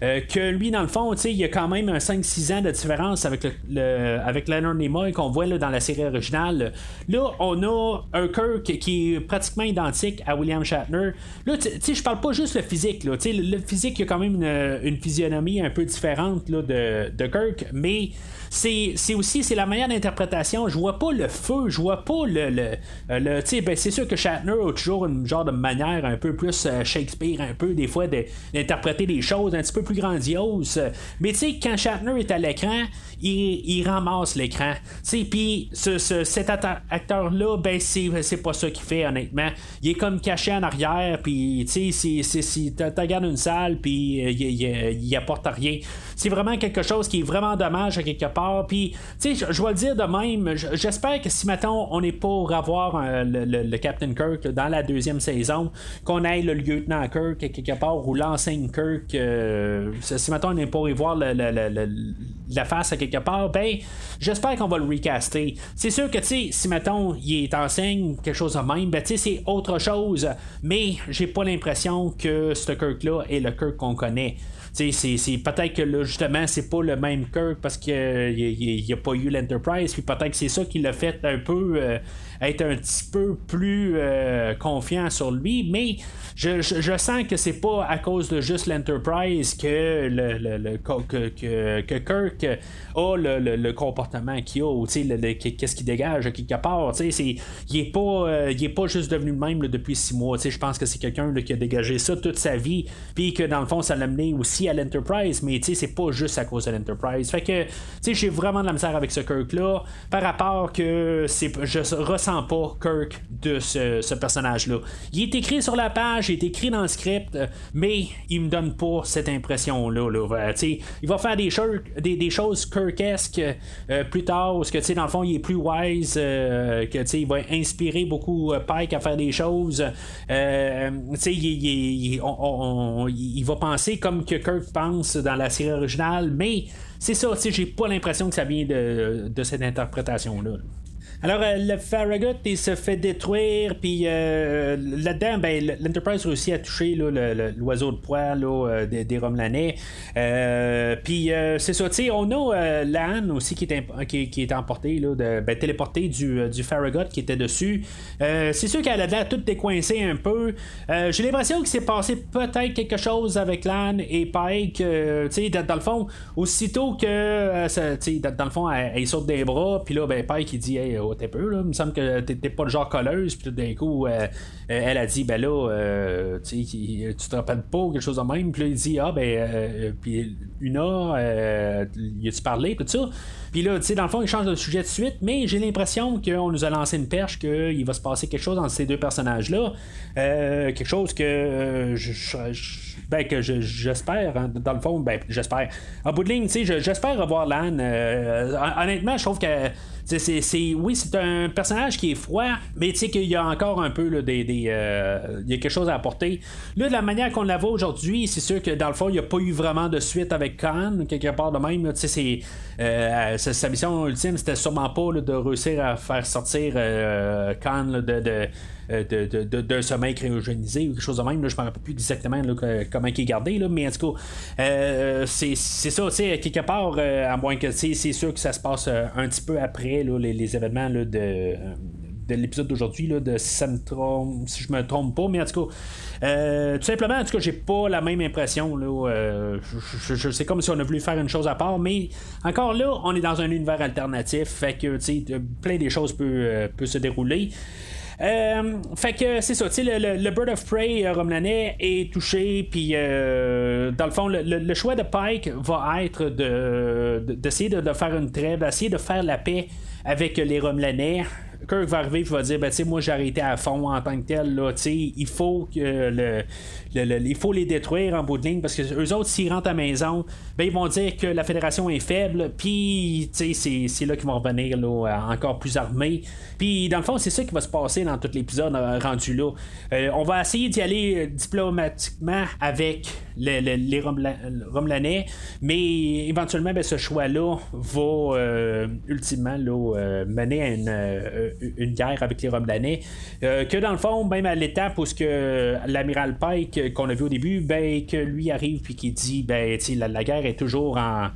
Euh, que lui, dans le fond, il y a quand même un 5-6 ans de différence avec, le, avec Leonard Nimoy qu'on voit là, dans la série originale. Là, on a un Kirk qui est pratiquement identique à William Shatner. Là, je parle pas juste le physique. Là, le, le physique, il y a quand même une, physionomie un peu différente là, de, de Kirk, mais c'est, aussi c'est la manière d'interprétation. Je vois pas le feu, je vois pas le. le, le ben, c'est sûr que Shatner a toujours une genre de manière un peu plus euh, Shakespeare, un peu des fois d'interpréter des choses un petit peu plus grandioses. Mais tu sais, quand Shatner est à l'écran, il, ramasse l'écran. Puis ce, cet acteur-là, ben c'est pas ça qu'il fait, honnêtement. Il est comme caché en arrière, puis tu sais, si tu regardes une salle, puis euh, il, il, apporte rien. C'est vraiment quelque chose qui est vraiment dommage à quelque part. Puis, tu sais, je vais le dire de même, j'espère que si maintenant on est pour avoir euh, le, Captain Kirk dans la deuxième saison, qu'on ait le lieutenant Kirk quelque part ou l'enseigne Kirk, euh, si maintenant on est pour y voir la face à quelque part, ben, j'espère qu'on va le recaster. C'est sûr que, si mettons, il est enseigne quelque chose de même, ben, c'est autre chose, mais j'ai pas l'impression que ce Kirk-là est le Kirk qu'on connaît. Peut-être que là, justement, c'est pas le même Kirk parce qu'il n'y a, pas eu l'Enterprise, puis peut-être que c'est ça qui l'a fait un peu euh, être un petit peu plus euh, confiant sur lui, mais je, je, sens que c'est pas à cause de juste l'Enterprise que, le, le, que, que, que, Kirk a le, comportement qu'il a, qu'est-ce qu'il dégage quelque part. Il est pas euh, pas juste devenu le même depuis six mois. Je pense que c'est quelqu'un qui a dégagé ça toute sa vie, puis que dans le fond, ça l'a mené aussi à l'Enterprise, mais c'est pas juste à cause de l'Enterprise. Fait que j'ai vraiment de la misère avec ce Kirk-là, par rapport que je ressens pas Kirk de ce, personnage-là. Il est écrit sur la page, il est écrit dans le script, mais il me donne pas cette impression-là. Là. il va faire des, des, choses Kirkesques euh, plus tard, parce que dans le fond, il est plus wise, euh, que il va inspirer beaucoup euh, Pike à faire des choses. il, il, va penser comme que Kirk pense dans la série originale, mais c'est ça, j'ai pas l'impression que ça vient de cette interprétation-là. Alors, euh, le Farragut, il se fait détruire, puis euh, là-dedans, ben, l'Enterprise réussit à toucher l'oiseau de proie euh, des, des Romelanais. puis, c'est ça, tu on a l'âne aussi qui est, qui, est emporté, là, de, ben, du, du Farragut qui était dessus. c'est sûr qu'elle a l'air toute décoincée un peu. J'ai l'impression qu'il s'est passé peut-être quelque chose avec l'âne et Pike. tu sais, dans, le fond, aussitôt que, tu sais, dans, le fond, elle, saute des bras, puis là, ben, Pike, il dit, hey, t'es peu, là. Il me semble que t'es pas le genre colleuse, puis tout d'un coup, euh, euh, elle a dit, ben là, euh, tu te rappelles pas ou quelque chose de même, puis là, il dit, ah, ben, puis Una, y a-tu parlé, tout ça? Puis là, tu sais, dans le fond, il change de sujet de suite, mais j'ai l'impression qu'on nous a lancé une perche, qu'il va se passer quelque chose entre ces deux personnages-là. quelque chose que ben, que j'espère, hein, dans le fond, ben, j'espère. En bout de ligne, tu sais, j'espère revoir l'Anne. honnêtement, je trouve que oui, c'est un personnage qui est froid, mais tu sais qu'il y a encore un peu des. des euh, il y a quelque chose à apporter. Là, de la manière qu'on la voit aujourd'hui, c'est sûr que dans le fond, il n'y a pas eu vraiment de suite avec Khan, quelque part de même. Euh, sa mission ultime, c'était sûrement pas de réussir à faire sortir euh, Khan de euh, d'un sommeil cryogénisé ou quelque chose de même. je ne me rappelle plus exactement comment il est gardé, là, mais en tout cas, euh, c'est ça, quelque part, euh, à moins que c'est sûr que ça se passe un petit peu après les, événements de de l'épisode d'aujourd'hui, de si ça me trompe, si je me trompe pas, mais en tout cas, tout simplement, en tout cas, j'ai pas la même impression. Là, je, sais comme si on a voulu faire une chose à part, mais encore là, on est dans un univers alternatif, fait que plein des choses peuvent peut se dérouler. Euh, fait que c'est ça, tu sais, le, Bird of Prey euh, Romlanais est touché, puis euh, dans le fond, le, choix de Pike va être d'essayer de, de, faire une trêve, d'essayer de faire la paix avec les Romlanais. Kirk va arriver et va dire ben, moi j'ai arrêté à fond en tant que tel là, il faut que le, il faut les détruire en bout de ligne parce que eux autres s'ils rentrent à la maison ben, ils vont dire que la fédération est faible puis c'est, là qu'ils vont revenir là, encore plus armés. Puis dans le fond c'est ça qui va se passer dans tout l'épisode euh, rendu là. Euh, on va essayer d'y aller euh, diplomatiquement avec les, les, Romelanais mais éventuellement ben, ce choix là va ultimement là, mener à une une guerre avec les Romelanais. Euh, que dans le fond, même à l'étape où que l'amiral Pike qu'on a vu au début, ben que lui arrive puis qui dit ben la, la guerre est toujours en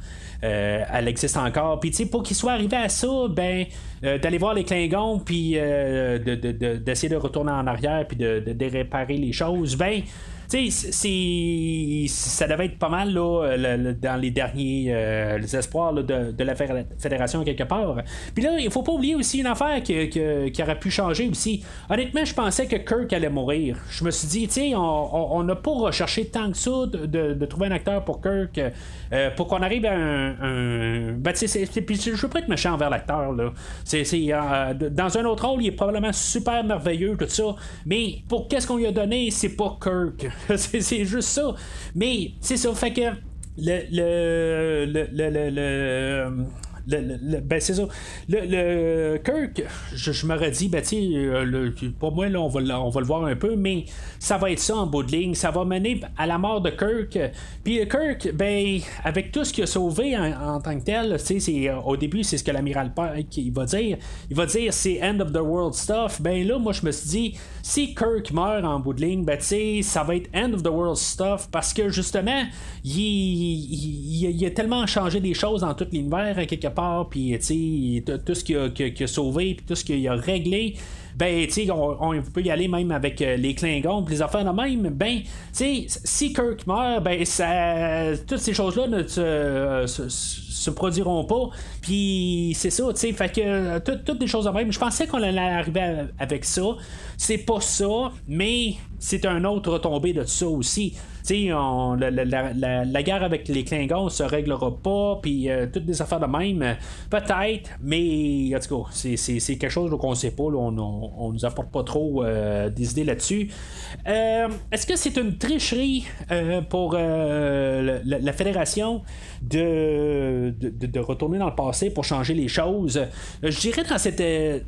euh, elle existe encore. Puis, pour qu'il soit arrivé à ça, ben, euh, d'aller voir les Klingons, puis d'essayer de, retourner en arrière, puis de, de, réparer les choses, ben, c'est, ça devait être pas mal là, dans les derniers euh, espoirs de, la fédération quelque part. Puis là, il faut pas oublier aussi une affaire qui, aurait pu changer aussi. Honnêtement, je pensais que Kirk allait mourir. Je me suis dit, tu on n'a pas recherché tant que ça de, trouver un acteur pour Kirk euh, pour qu'on arrive à un. Ben, puis je veux pas être méchant envers l'acteur. là. C'est, euh, dans un autre rôle, il est probablement super merveilleux, tout ça. Mais pour qu'est-ce qu'on lui a donné, c'est pas Kirk. c'est juste ça. Mais c'est ça, fait que le, le, le, le, le ben c'est ça. Le, Kirk, je, je m'aurais dit, ben euh, pour moi, là, on va, on va le voir un peu, mais ça va être ça en bout de ligne. Ça va mener à la mort de Kirk. Puis Kirk, ben, avec tout ce qu'il a sauvé en, tant que tel, euh, au début, c'est ce que l'amiral Pike il va dire. Il va dire c'est end of the world stuff. Ben là, moi, je me suis dit, si Kirk meurt en bout de ligne, ben ça va être end of the world stuff parce que justement, il, il, a tellement changé des choses dans tout l'univers, quelque part, puis tout ce qu'il a, sauvé, puis tout ce qu'il a réglé ben, tu on, on, peut y aller même avec euh, les Klingons, les affaires de même, ben, tu si Kirk meurt, ben, ça, toutes ces choses-là ne se, produiront pas. Puis c'est ça, tu sais, fait que euh, toutes des choses de même. Je pensais qu'on allait arriver avec ça. C'est pas ça, mais c'est un autre retombé de ça aussi. On, la, la, la, guerre avec les Klingons se réglera pas, puis euh, toutes des affaires de même, peut-être, mais en tout c'est quelque chose qu'on sait pas, on, on, nous apporte pas trop euh, des idées là-dessus. Euh, est-ce que c'est une tricherie pour la, fédération? De, de, retourner dans le passé pour changer les choses? Je dirais dans cette,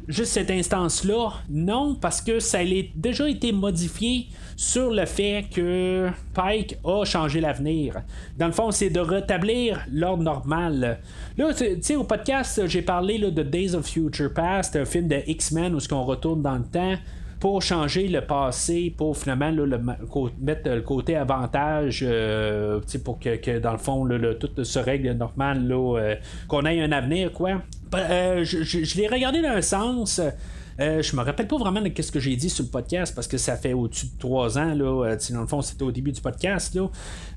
juste cette instance-là, non, parce que ça a déjà été modifié sur le fait que Pike a changé l'avenir. Dans le fond, c'est de rétablir l'ordre normal. Là, tu sais, au podcast, j'ai parlé de Days of Future Past, un film de X-Men où ce qu'on retourne dans le temps pour changer le passé, pour finalement mettre le côté avantage, euh, pour que, dans le fond, tout se règle normal, euh, qu'on ait un avenir, quoi. Euh, je, je l'ai regardé dans un sens. Euh, je me rappelle pas vraiment de ce que j'ai dit sur le podcast parce que ça fait au-dessus de trois ans. Là, euh, dans le fond, c'était au début du podcast. Là.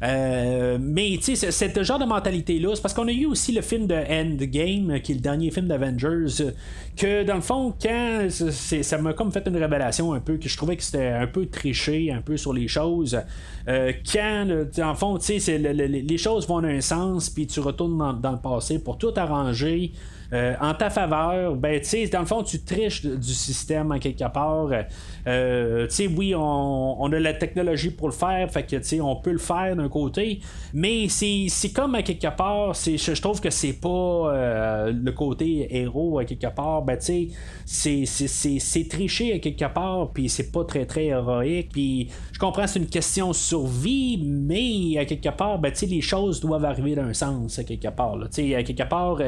Euh, mais tu sais, ce genre de mentalité-là, c'est parce qu'on a eu aussi le film de Endgame, qui est le dernier film d'Avengers, que dans le fond, quand ça m'a comme fait une révélation un peu, que je trouvais que c'était un peu triché, un peu sur les choses. quand, dans le fond, tu sais, les choses vont dans un sens, puis tu retournes dans le passé pour tout arranger. Euh, en ta faveur, ben, tu sais, dans le fond, tu triches du système en quelque part. Euh, tu sais, oui, on, a la technologie pour le faire, fait que tu sais, on peut le faire d'un côté, mais c'est comme à quelque part, je, trouve que c'est pas euh, le côté héros à quelque part, ben tu sais, c'est triché à quelque part, puis c'est pas très très héroïque, puis je comprends c'est une question de survie, mais à quelque part, ben tu sais, les choses doivent arriver d'un sens à quelque part, tu sais, à quelque part,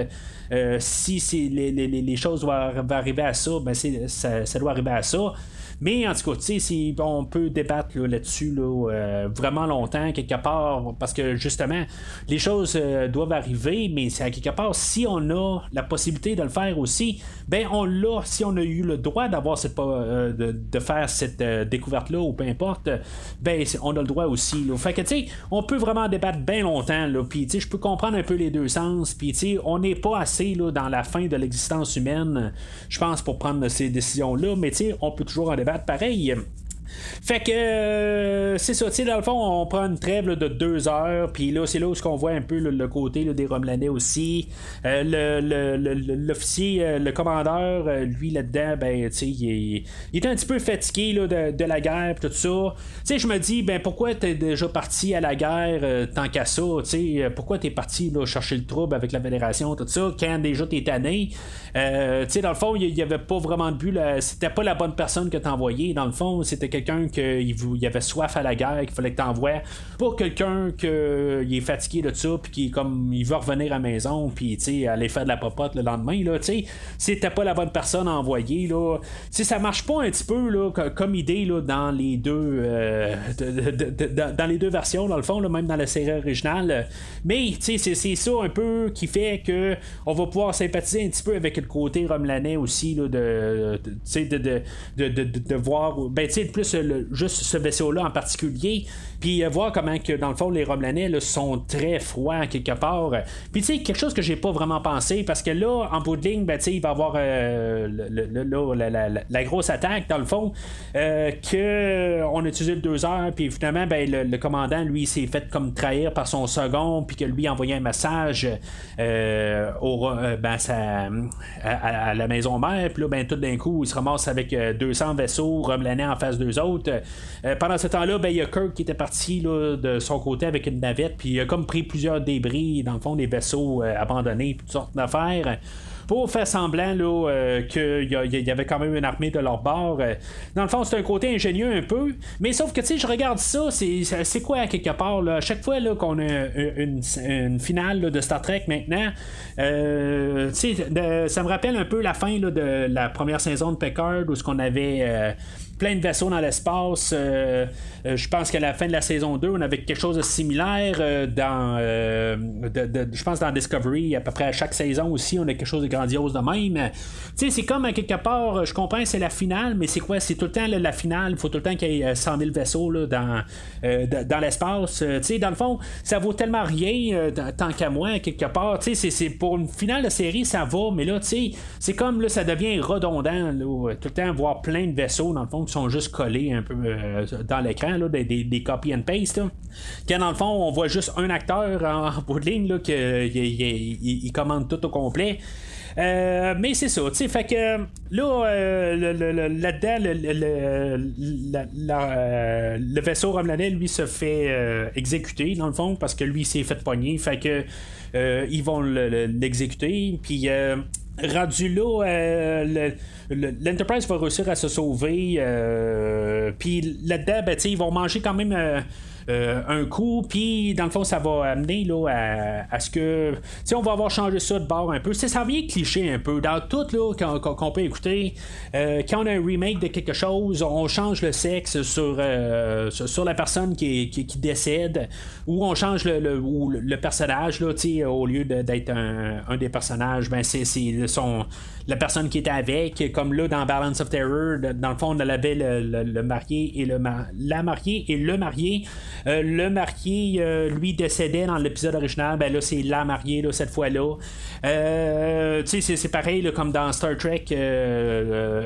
si les, les, les, choses doivent arriver à ça, ben ça, ça doit arriver à ça. Mais en tout cas, si on peut débattre là-dessus euh, vraiment longtemps, quelque part, parce que justement, les choses euh, doivent arriver, mais c'est quelque part, si on a la possibilité de le faire aussi, ben on l'a, si on a eu le droit d'avoir cette euh, de, faire cette découverte-là, ou peu importe, ben on a le droit aussi. Là. Fait que tu sais, on peut vraiment débattre bien longtemps, puis tu sais, je peux comprendre un peu les deux sens, puis tu sais, on n'est pas assez là, dans la fin de l'existence humaine, je pense, pour prendre ces décisions-là, mais tu sais, on peut toujours en débattre pareil. Fait que euh, c'est ça, tu sais, dans le fond, on prend une trêve de deux heures, puis là, c'est là où on voit un peu le côté des Romelanais aussi. Euh, l'officier, euh, le, commandeur, lui là-dedans, ben, tu sais, il, est un petit peu fatigué de, la guerre, tout ça. Tu sais, je me dis, ben, pourquoi t'es déjà parti à la guerre tant qu'à ça, tu sais, pourquoi t'es parti chercher le trouble avec la Fédération, tout ça, quand déjà t'es tanné. tu sais, dans le fond, il n'y avait pas vraiment de but, c'était pas la bonne personne que envoyé, dans le fond, c'était quelqu'un qu'il il avait soif à la guerre, qu'il fallait que t'envoies. Pas quelqu'un qui est fatigué de ça, puis qui comme il veut revenir à la maison, puis aller faire de la popote le lendemain. Là, c'était pas la bonne personne à envoyer. Là. ça marche pas un petit peu là, comme idée là, dans les deux euh, dans les deux versions, dans le fond, là, même dans la série originale. Mais c'est, c'est ça un peu qui fait que on va pouvoir sympathiser un petit peu avec le côté Romelanais aussi là, de, de, de, de, voir ben, plus juste ce vaisseau-là en particulier, puis euh, voir comment que dans le fond les Romelanais sont très froids quelque part. Puis tu sais, quelque chose que j'ai pas vraiment pensé, parce que là, en bout de ligne, ben, il va y avoir euh, la, grosse attaque dans le fond, euh, que on a utilisé le deux heures, puis finalement, ben, le, commandant, lui, s'est fait comme trahir par son second, puis que lui a envoyé un message ben, à, la maison mère, puis là, ben, tout d'un coup, il se ramasse avec 200 vaisseaux Romelanais en face d'eux autres. Pendant ce temps-là, ben, il y a Kirk qui était parti de son côté avec une navette, puis il a comme pris plusieurs débris, dans le fond, des vaisseaux euh, abandonnés, toutes sortes d'affaires pour faire semblant euh, qu'il y, avait quand même une armée de leur bord. Dans le fond, c'est un côté ingénieux un peu, mais sauf que tu sais, je regarde ça, c'est quoi quelque part là, à chaque fois qu'on a une, finale de Star Trek maintenant, ça me rappelle un peu la fin de la première saison de Picard où ce qu'on avait plein de vaisseaux dans l'espace. Euh, euh, je pense qu'à la fin de la saison 2, on avait quelque chose de similaire euh, dans. je pense dans Discovery, à peu près à chaque saison aussi, on a quelque chose de grandiose de même. Tu sais, c'est comme à quelque part, je comprends, c'est la finale, mais c'est quoi? C'est tout le temps la finale. Il faut tout le temps qu'il y ait 100 000 vaisseaux là, dans, dans l'espace. tu sais, dans le fond, ça vaut tellement rien tant qu'à moi, quelque part. Tu sais, c'est pour une finale de série, ça va, mais là, tu sais, c'est comme là, ça devient redondant, tout le temps voir plein de vaisseaux, dans le fond, sont juste collés un peu euh, dans l'écran, des, des, copy and paste. Quand dans le fond, on voit juste un acteur en, bout de ligne, là, il, commande tout au complet. Euh, mais c'est ça, tu sais, fait que là, euh, là-dedans, le, vaisseau Romelanais, lui, se fait exécuter, dans le fond, parce que lui, s'est fait pogner, fait que ils vont l'exécuter, puis rendu là, l'Enterprise va réussir à se sauver. Euh, puis là-dedans, ben, ils vont manger quand même euh, un coup, puis dans le fond, ça va amener là, à, ce que. Tu on va avoir changé ça de bord un peu. ça vient cliché un peu. Dans tout là, qu'on, peut écouter, euh, quand on a un remake de quelque chose, on change le sexe sur, euh, sur la personne qui, qui, décède, ou on change le, le, personnage, là, au lieu d'être un, des personnages, ben c'est, son, la personne qui était avec, comme là dans Balance of Terror, dans le fond, on avait le, marié et le la mariée et le marié. le marié, lui, décédait dans l'épisode original. Ben là, c'est la mariée, là, cette fois-là. tu sais, c'est pareil, comme dans Star Trek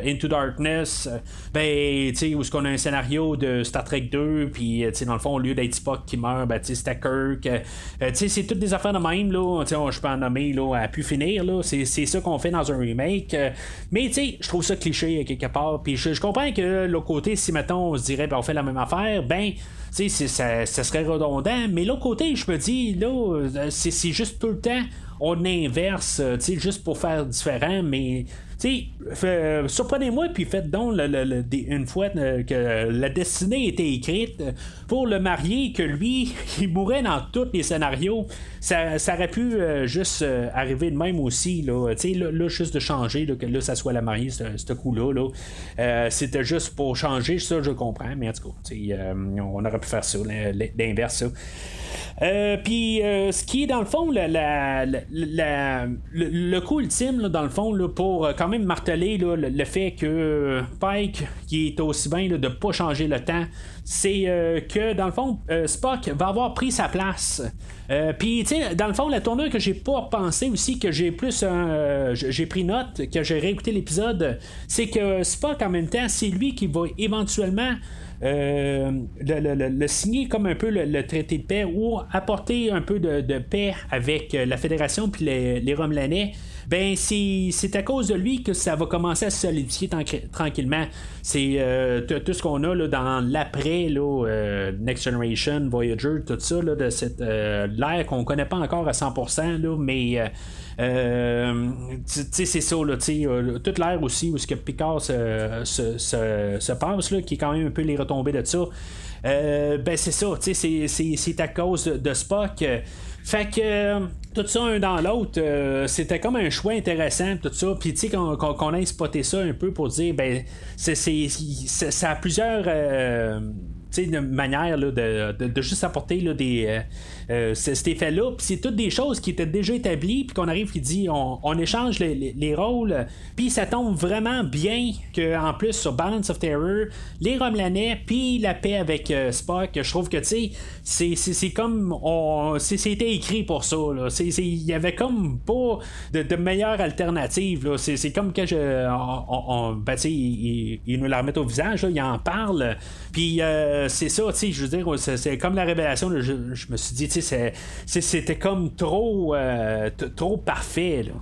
Into Darkness. ben, tu sais, où est-ce qu'on a un scénario de Star Trek 2, puis, tu sais, dans le fond, au lieu d'être Spock qui meurt, ben, tu c'était Kirk. tu sais, c'est toutes des affaires de même, là. Tu sais, je peux en nommer, là, à pu finir, là. C'est ça qu'on fait dans un remake. Mais, tu sais, je trouve ça cliché, quelque part. Puis, je, comprends que, l'autre côté, si, maintenant on se dirait, ben, on fait la même affaire, ben, tu sais, ça, ça serait redondant. Mais l'autre côté, je me dis, là, c'est juste tout le temps on inverse, tu sais, juste pour faire différent, mais euh, surprenez-moi, puis faites donc une fois euh, que la destinée était écrite pour le marier, que lui, il mourrait dans tous les scénarios. Ça, aurait pu euh, juste arriver de même aussi, là, là, là, juste de changer, que là, ça soit la mariée, ce coup-là. Là. C'était juste pour changer, ça, je comprends, mais en tout cas, on aurait pu faire ça, l'inverse, ça. Euh, puis, euh, ce qui est dans le fond, le, coup ultime, dans le fond, pour euh, quand même marteler le, fait que Pike, qui est aussi bien de ne pas changer le temps, c'est que dans le fond, Spock va avoir pris sa place. Puis, tu sais, dans le fond, la tournure que j'ai pas pensé aussi, que j'ai plus. j'ai pris note, que j'ai réécouté l'épisode, c'est que Spock, en même temps, c'est lui qui va éventuellement euh, le, signer comme un peu le, traité de paix ou apporter un peu de, paix avec euh, la Fédération puis les, les Romelanais ben c'est à cause de lui que ça va commencer à se solidifier tranquillement. C'est euh, tout ce qu'on a là, dans l'après Next Generation, Voyager, tout ça, là, de cette l'ère qu'on connaît pas encore à 100%, là, mais euh, c'est ça, là, euh, toute l'ère aussi où ce que Picard se, se, passe, là, qui est quand même un peu les retombées de ça. Euh, ben c'est ça, c'est à cause de, Spock. Fait que tout ça un dans l'autre, c'était comme un choix intéressant, tout ça. Puis tu sais, qu'on ait spoté ça un peu pour dire, ben, c'est ça a plusieurs une manière là, de, de, juste apporter là, des, euh, euh, cet effet-là. Puis c'est toutes des choses qui étaient déjà établies, puis qu'on arrive qui dit on, on échange les, les, rôles, puis ça tombe vraiment bien qu'en plus sur Balance of Terror, les Romelanais, puis la paix avec euh, Spock, je trouve que tu sais, c'est comme on, c'était écrit pour ça. Il y avait comme pas de, meilleure alternative. C'est comme que je, on, ben, il, il, nous la remet au visage, là, il en parle, puis c'est ça, je veux dire, c'est comme la révélation, je, me suis dit, c'était comme trop, euh, trop parfait, là.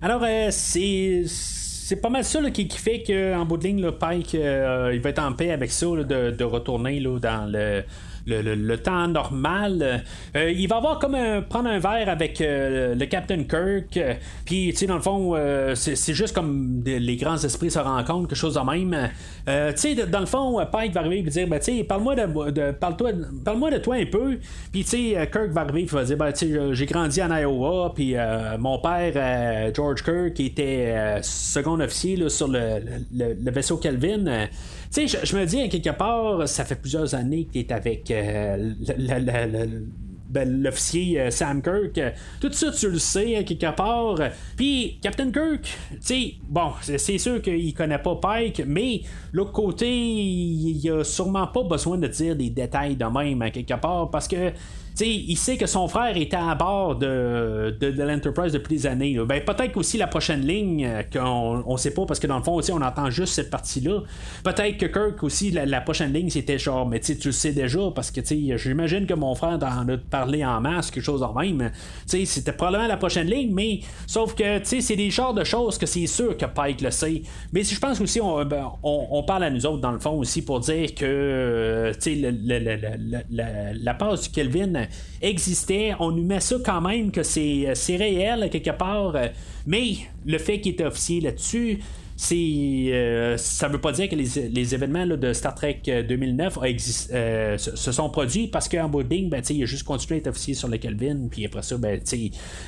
Alors, euh, c'est c'est pas mal ça qui, fait qu'en bout de ligne, Pike euh, il va être en paix avec ça de, de, retourner là, dans le le, temps normal. Euh, il va avoir comme un, prendre un verre avec euh, le Captain Kirk. Puis, tu sais, dans le fond, euh, c'est juste comme les grands esprits se rencontrent, quelque chose de même. tu sais, dans le fond, Pike va arriver et dire, ben, tu sais, parle-moi de, parle-toi, parle-moi de toi un peu. Puis, tu sais, Kirk va arriver et va dire, ben, tu sais, j'ai grandi en Iowa. Puis, mon père, George Kirk, était second officier sur le, le, vaisseau Kelvin. Sais, je, me dis, quelque part, ça fait plusieurs années que tu es avec euh, ben, l'officier euh, Sam Kirk. Tout ça, tu le sais, quelque part. Puis, Captain Kirk, tu sais, bon, c'est sûr qu'il connaît pas Pike, mais l'autre côté, il a sûrement pas besoin de dire des détails de même, quelque part, parce que il sait que son frère était à bord de, de, l'Enterprise depuis des années. Ben, peut-être aussi la prochaine ligne, euh, qu'on on sait pas, parce que dans le fond, on entend juste cette partie-là. Peut-être que Kirk aussi, la, prochaine ligne, c'était genre, mais tu le sais déjà, parce que j'imagine que mon frère en a parlé en masse, quelque chose en même. C'était probablement la prochaine ligne, mais sauf que c'est des genres de choses que c'est sûr que Pike le sait. Mais si je pense aussi, ben, on, on, parle à nous autres, dans le fond, aussi, pour dire que euh, la, la passe du Kelvin existait. On nous met ça quand même que c'est réel quelque part. Mais le fait qu'il est officier là-dessus, c'est euh, ça veut pas dire que les, événements de Star Trek 2009 euh, euh, se, sont produits parce qu'en bout de ligne, ben, il a juste continué à être officier sur le Kelvin, puis après ça, ben,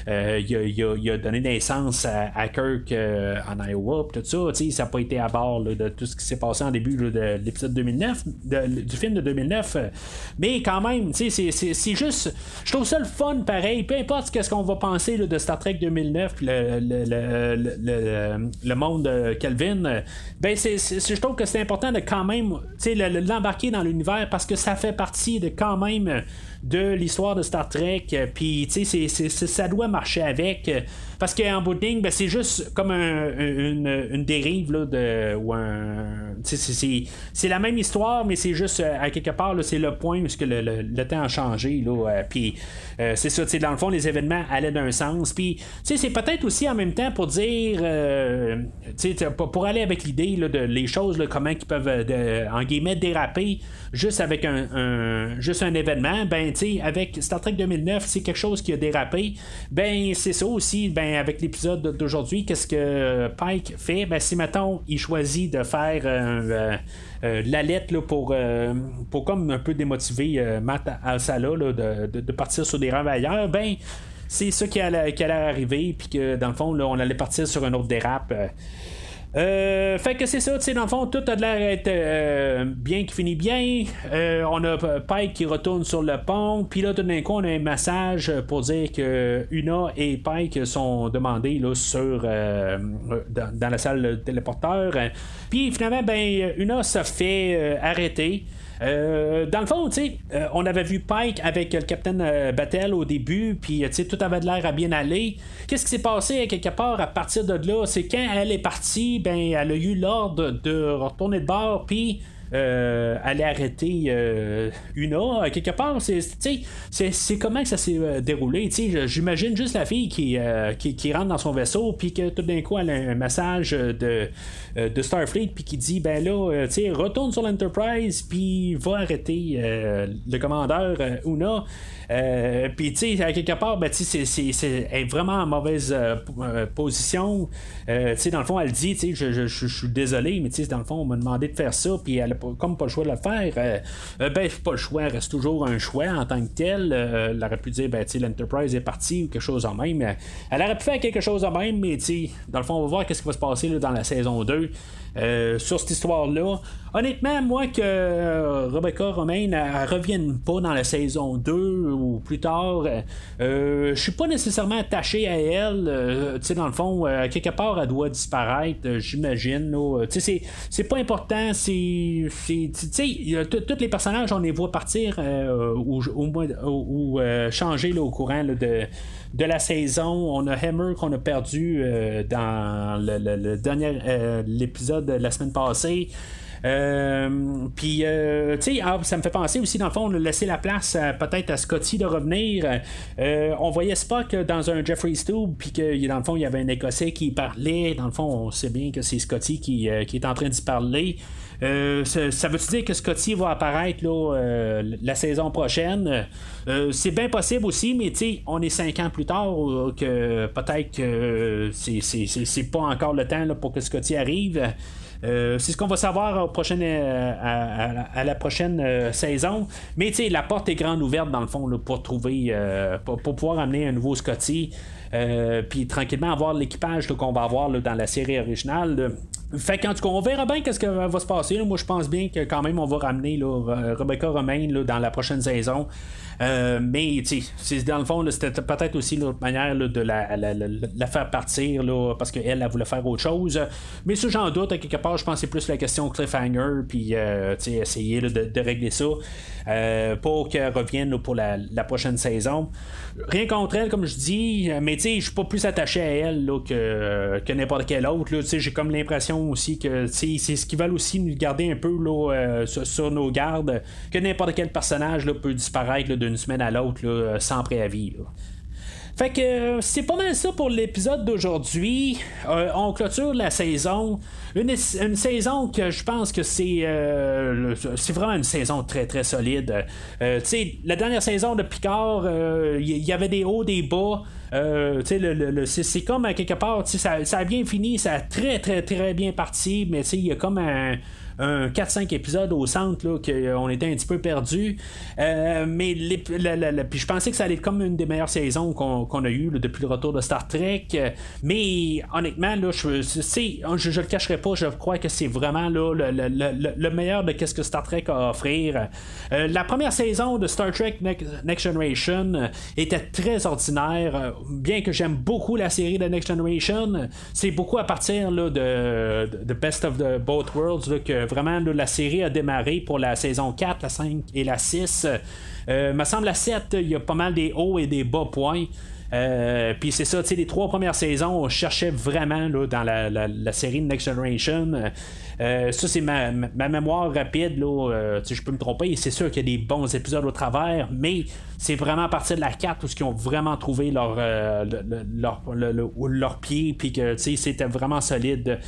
il, a, donné naissance à, Kirk en Iowa, tout ça, ça n'a pas été à bord de tout ce qui s'est passé en début de l'épisode 2009, du film de 2009, mais quand même, c'est juste, je trouve ça le fun pareil, peu importe ce qu'on va penser de Star Trek 2009, le, le, le, le monde Kelvin, ben c'est, je trouve que c'est important de quand même l'embarquer dans l'univers parce que ça fait partie de quand même de l'histoire de Star Trek. Puis, tu sais, ça doit marcher avec. Parce qu'en bout de ben, c'est juste comme une, dérive de, ou un. C'est la même histoire, mais c'est juste à quelque part, c'est le point où le, temps a changé. Là, puis euh, c'est ça, dans le fond, les événements allaient d'un sens. Puis, c'est peut-être aussi en même temps pour dire, euh, pour aller avec l'idée de les choses, comment ils peuvent, euh, en guillemets, déraper juste avec un, juste un événement. Ben, avec Star Trek 2009, c'est quelque chose qui a dérapé. Ben, c'est ça aussi. Ben, avec l'épisode d'aujourd'hui, qu'est-ce que Pike fait? Ben, si, mettons, il choisit de faire la lettre pour, pour comme un peu démotiver Matt Alsala de, de, partir sur des ailleurs, ben c'est ça qui allait, qui allait arriver, puis que dans le fond, là, on allait partir sur un autre dérape. Euh, fait que c'est ça, tu sais, dans le fond, tout a l'air d'être euh, bien qui finit bien. Euh, on a Pike qui retourne sur le pont, puis là, tout d'un coup, on a un massage pour dire que Una et Pike sont demandés là, sur, dans, la salle de téléporteur. Puis finalement, ben, Una se fait arrêter. Euh, dans le fond, euh, on avait vu Pike avec le Capitaine euh, Battle au début, puis tout avait l'air à bien aller. Qu'est-ce qui s'est passé quelque part à partir de là? C'est quand elle est partie, ben, elle a eu l'ordre de retourner de bord, puis euh, aller arrêter euh, Una. Quelque part, c'est, c'est, comment ça s'est euh, déroulé. J'imagine juste la fille qui, qui, rentre dans son vaisseau, puis que tout d'un coup, elle a un message de, de Starfleet, puis qui dit ben là, retourne sur l'Enterprise, puis va arrêter le commandeur Una. Euh, puis, tu sais, à quelque part, ben, c'est vraiment en mauvaise euh, euh, position. tu sais, dans le fond, elle dit, tu sais, je, je, suis désolé, mais tu sais, dans le fond, on m'a demandé de faire ça, puis elle a comme pas le choix de le faire. ben, pas le choix, reste toujours un choix en tant que tel. elle aurait pu dire, ben, tu sais, l'Enterprise est partie ou quelque chose en même. Elle aurait pu faire quelque chose en même, mais tu sais, dans le fond, on va voir qu'est-ce qui va se passer là, dans la saison 2. Euh, sur cette histoire-là. Honnêtement, moi que euh, Rebecca Romaine ne revienne pas dans la saison 2 ou plus tard, euh, je suis pas nécessairement attaché à elle. tu sais, dans le fond, quelque part, elle doit disparaître, j'imagine. Tu sais, c'est pas important. Tu sais, tous les personnages, on les voit partir ou, ou, changer au courant de de la saison. On a Hammer qu'on a perdu euh, dans le, dernier euh, l'épisode de la semaine passée. Euh, puis, tu sais, ah, ça me fait penser aussi, dans le fond, on a laissé la place peut-être à Scotty de revenir. on voyait Spock dans un Jeffrey's Tube, puis que dans le fond, il y avait un Écossais qui parlait. Dans le fond, on sait bien que c'est Scotty qui, qui, est en train d'y parler. Euh, ça, veut-tu dire que Scotty va apparaître euh, la saison prochaine? Euh, c'est bien possible aussi, mais on est cinq ans plus tard que peut-être que c'est pas encore le temps pour que Scotty arrive. c'est ce qu'on va savoir à, la prochaine saison. Mais la porte est grande ouverte dans le fond pour trouver, pour, pouvoir amener un nouveau Scotty. Puis tranquillement avoir l'équipage qu'on va avoir dans la série originale. Fait qu'en tout cas, on verra bien qu'est-ce qui va se passer. Moi, je pense bien que quand même, on va ramener Rebecca Romain dans la prochaine saison. Euh, mais dans le fond, c'était peut-être aussi l'autre manière de la, faire partir là, parce qu'elle, elle voulait faire autre chose. Mais ça, j'en doute, quelque part, je pense que c'est plus la question cliffhanger, puis euh, essayer de, régler ça euh, pour qu'elle revienne pour la, prochaine saison. Rien contre elle, comme je dis, mais je suis pas plus attaché à elle que, que n'importe quel autre. J'ai comme l'impression aussi que c'est ce qu'ils veulent aussi nous garder un peu là, sur, nos gardes, que n'importe quel personnage là, peut disparaître d'une semaine à l'autre euh, sans préavis. Fait que euh, c'est pas mal ça pour l'épisode d'aujourd'hui. Euh, on clôture la saison. Une, saison que je pense que c'est c'est vraiment une saison très très solide. tu la dernière saison de Picard, il y, avait des hauts, des bas. C'est comme à quelque part, ça, ça a bien fini, ça a très très très bien parti, mais il y a comme un un 4-5 épisodes au centre, là, qu'on était un petit peu perdu. mais puis je pensais que ça allait être comme une des meilleures saisons qu'on, a eues depuis le retour de Star Trek. mais honnêtement, là, je, je, je le cacherai pas, je crois que c'est vraiment là, le, meilleur de ce que Star Trek a à offrir. la première saison de Star Trek Next Generation était très ordinaire, bien que j'aime beaucoup la série de Next Generation. C'est beaucoup à partir là, de, de, Best of the Both Worlds que vraiment la série a démarré pour la saison 4, la 5 et la 6. Euh, me semble la 7, il y a pas mal des hauts et des bas points. Euh, puis c'est ça, tu sais, les trois premières saisons, on cherchait vraiment là, dans la, série Next Generation. Euh, ça, c'est ma, mémoire rapide. Là, euh, je peux me tromper. C'est sûr qu'il y a des bons épisodes au travers, mais c'est vraiment à partir de la 4 où ils ont vraiment trouvé leur, leur, leur, pied, puis que c'était vraiment solide.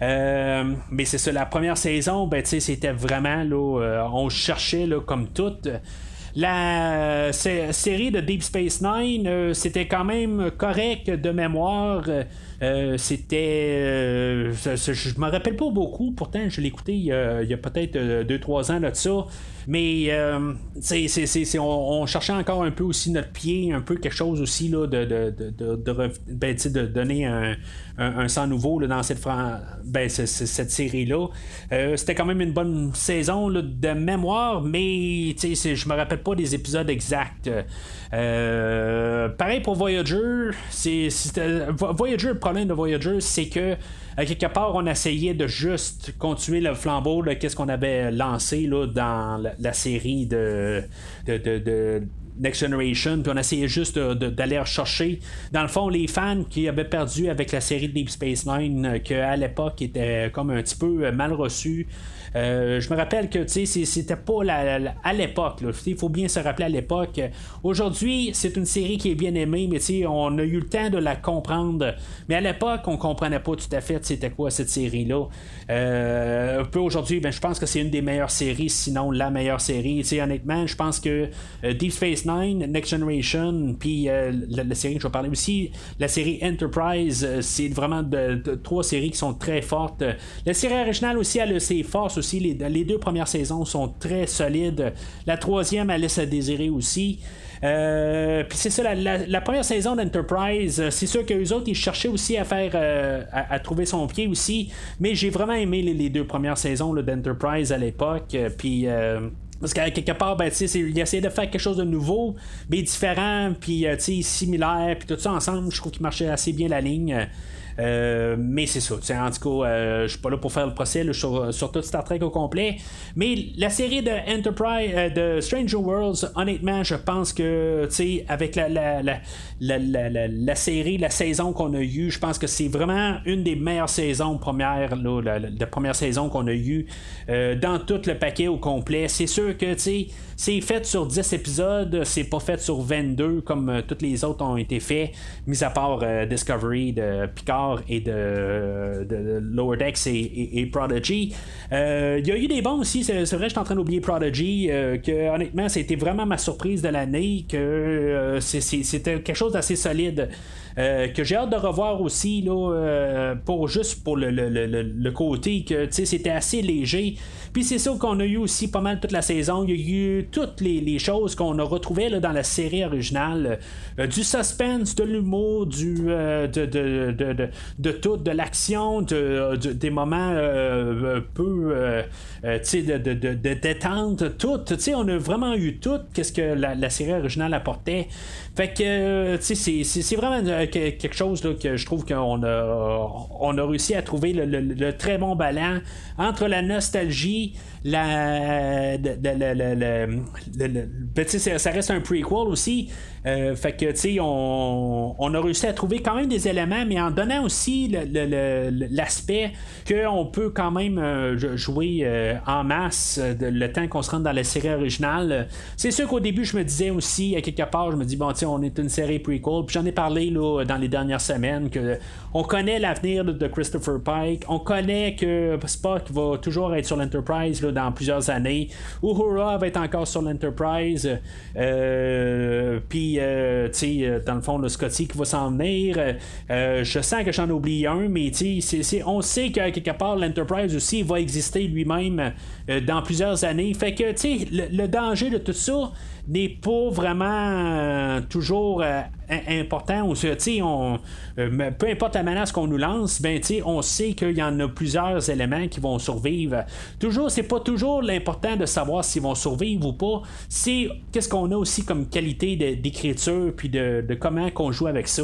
mais c'est ça, la première saison, ben, c'était vraiment, là, on cherchait là, comme tout. La série de Deep Space Nine, euh, c'était quand même correct de mémoire. Euh, c'était. je me rappelle pas beaucoup, pourtant je écouté il y a, peut-être 2-3 ans là, de ça. Mais c'est, on, cherchait encore un peu aussi notre pied, un peu quelque chose aussi là, de, de, de, de, ben, de donner un, un, sang nouveau là, dans cette, ben, cette série-là. Euh, c'était quand même une bonne saison de mémoire, mais je me rappelle pas des épisodes exacts. Euh, pareil pour Voyager. C'est, Voyager, le problème de Voyager, c'est que à quelque part, on essayait de juste continuer le flambeau de qu'est-ce qu'on avait lancé là, dans la, série de, de Next Generation, puis on essayait juste d'aller rechercher, dans le fond, les fans qui avaient perdu avec la série de Deep Space Nine, euh, qu'à l'époque était comme un petit peu euh, mal reçu. Euh, je me rappelle que c'était pas la, à l'époque. Il faut bien se rappeler à l'époque. Aujourd'hui, c'est une série qui est bien aimée, mais on a eu le temps de la comprendre. Mais à l'époque, on comprenait pas tout à fait c'était quoi cette série-là. Euh, un peu aujourd'hui, ben, je pense que c'est une des meilleures séries, sinon la meilleure série. honnêtement, je pense que euh, Deep Space Nine, Next Generation, puis la, série que je vais parler aussi, la série Enterprise, c'est vraiment de, trois séries qui sont très fortes. La série originale aussi, elle a ses forces aussi. Les, deux premières saisons sont très solides. La troisième, elle laisse à désirer aussi. Euh, puis c'est ça, la, première saison d'Enterprise, euh, c'est sûr que les autres, ils cherchaient aussi à faire, euh, à, trouver son pied aussi. Mais j'ai vraiment aimé les, deux premières saisons d'Enterprise à l'époque. Puis. parce qu'à quelque part, ben, il essayait de faire quelque chose de nouveau, mais différent, puis similaire, puis tout ça ensemble, je trouve qu'il marchait assez bien la ligne. Euh, mais c'est ça. En tout cas, euh, je suis pas là pour faire le procès sur, sur, tout Star Trek au complet. Mais la série de Enterprise, euh, de Stranger Worlds, honnêtement, je pense que, tu sais, avec la, la, la, la, série, la saison qu'on a eue, je pense que c'est vraiment une des meilleures saisons premières, là, la, première saison qu'on a eue dans tout le paquet au complet. C'est sûr que, tu sais, c'est fait sur 10 épisodes, c'est pas fait sur 22 comme toutes les autres ont été faits, mis à part Discovery de Picard et de, Lower Decks et, Prodigy. Euh, il y a eu des bons aussi, c'est, vrai, je suis en train d'oublier Prodigy, euh, que honnêtement, c'était vraiment ma surprise de l'année, que euh, c'était quelque chose d'assez solide. Que j'ai hâte de revoir aussi là, pour juste pour le, le côté que c'était assez léger puis c'est ça qu'on a eu aussi pas mal toute la saison. Il y a eu toutes les, choses qu'on a retrouvées là, dans la série originale. Euh, du suspense, de l'humour, du euh, de, de, de, de, tout, de l'action, de, des moments euh, peu de, détente, tout. On a vraiment eu tout qu'est-ce que la, série originale apportait. Fait que c'est vraiment quelque chose que je trouve qu'on a, on a réussi à trouver le, le très bon ballon entre la nostalgie la, ça reste un prequel aussi. Euh, fait que, tu sais, on, on, a réussi à trouver quand même des éléments, mais en donnant aussi l'aspect qu'on peut quand même euh, jouer euh, en masse le temps qu'on se rende dans la série originale. C'est sûr qu'au début, je me disais aussi, à quelque part, je me dis, bon, tiens, on est une série prequel. Puis j'en ai parlé là, dans les dernières semaines que on connaît l'avenir de Christopher Pike, on connaît que Spock va toujours être sur l'Enterprise dans plusieurs années. Uhura va être encore sur l'Enterprise. Puis, euh, tu sais, euh, dans le fond, le Scotty qui va s'en venir. Euh, je sens que j'en oublie un, mais on sait qu'à quelque part, l'Enterprise aussi va exister lui-même dans plusieurs années. Fait que le, le danger de tout ça n'est pas vraiment toujours important. on, euh, peu importe la menace qu'on nous lance, ben, on sait qu'il y en a plusieurs éléments qui vont survivre. Toujours, c'est pas toujours l'important de savoir s'ils vont survivre ou pas. C'est qu'est-ce qu'on a aussi comme qualité d'écriture puis de, comment qu'on joue avec ça.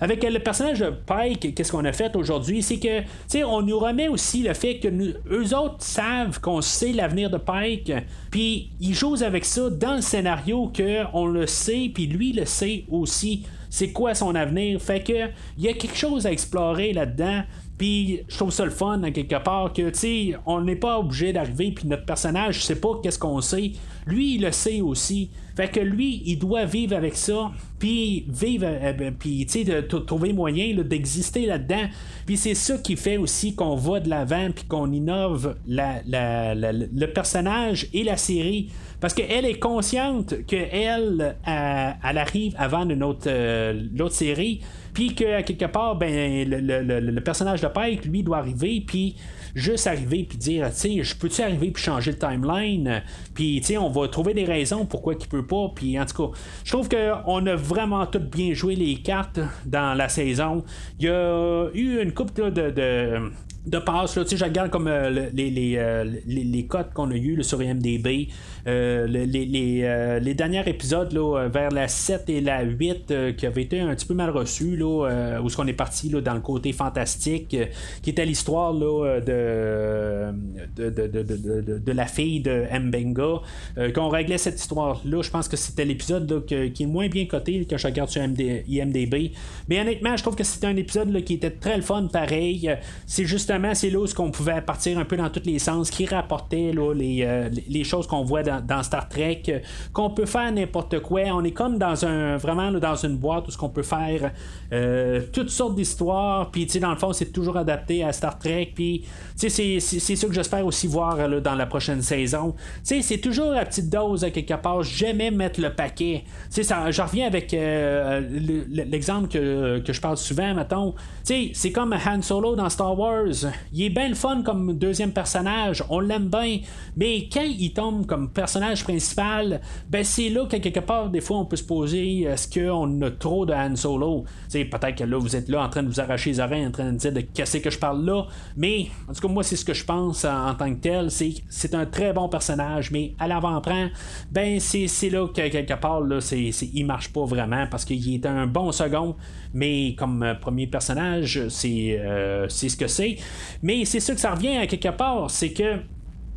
Avec le personnage de Pike, qu'est-ce qu'on a fait aujourd'hui, c'est que on nous remet aussi le fait que nous, eux autres savent qu'on sait l'avenir de Pike, puis ils jouent avec ça dans le scénario que on le sait, puis lui le sait aussi c'est quoi son avenir. Fait que il y a quelque chose à explorer là-dedans. Puis je trouve ça le fun, à quelque part, que, tu sais, on n'est pas obligé d'arriver, puis notre personnage, je sais pas qu'est-ce qu'on sait. Lui, il le sait aussi. Fait que lui, il doit vivre avec ça, puis vivre, euh, ben, puis, tu sais, trouver moyen d'exister là-dedans. Puis c'est ça qui fait aussi qu'on va de l'avant, puis qu'on innove le personnage et la série. Parce qu'elle est consciente qu'elle, elle, elle arrive avant euh, l'autre série, puis qu'à quelque part, ben, le, personnage de Pike, lui, doit arriver, puis juste arriver puis dire, tu sais, je peux-tu arriver puis changer le timeline, puis tu sais, on va trouver des raisons pourquoi il peut pas, puis en tout cas, je trouve qu'on a vraiment tout bien joué les cartes dans la saison. Il y a eu une coupe de passe. Là, je regarde comme euh, les, les, euh, les, les, codes qu'on a eu sur IMDB. Euh, les, les, les, derniers épisodes là, vers la 7 et la 8 qui avaient été un petit peu mal reçus, là, où ce qu'on est parti là, dans le côté fantastique, qui était l'histoire là, de, de, de, de, de, la fille de Mbenga. qu'on réglait cette histoire-là, je pense que c'était l'épisode qui est moins bien coté que je regarde sur IMDB. Mais honnêtement, je trouve que c'était un épisode là, qui était très le fun pareil. C'est juste c'est là où qu'on pouvait partir un peu dans tous les sens, qui rapportait là, les, euh, les, choses qu'on voit dans, Star Trek, qu'on peut faire n'importe quoi. On est comme dans un vraiment dans une boîte où ce qu'on peut faire euh, toutes sortes d'histoires. Puis dans le fond, c'est toujours adapté à Star Trek. Puis c'est, ça que j'espère aussi voir dans la prochaine saison. C'est toujours la petite dose à quelque part. Jamais mettre le paquet. Je reviens avec euh, l'exemple que, que, je parle souvent, mettons. C'est comme Han Solo dans Star Wars il est bien le fun comme deuxième personnage, on l'aime bien, mais quand il tombe comme personnage principal, ben c'est là que quelque part, des fois, on peut se poser est-ce qu'on a trop de Han Solo? Peut-être que là, vous êtes là en train de vous arracher les oreilles, en train de dire de casser que je parle là, mais en tout cas, moi, c'est ce que je pense en, tant que tel, c'est c'est un très bon personnage, mais à l'avant-plan, ben c'est là que quelque part, là, c'est, il marche pas vraiment parce qu'il est un bon second, mais comme euh, premier personnage, c'est, euh, c'est ce que c'est. Mais c'est ça que ça revient à quelque part, c'est que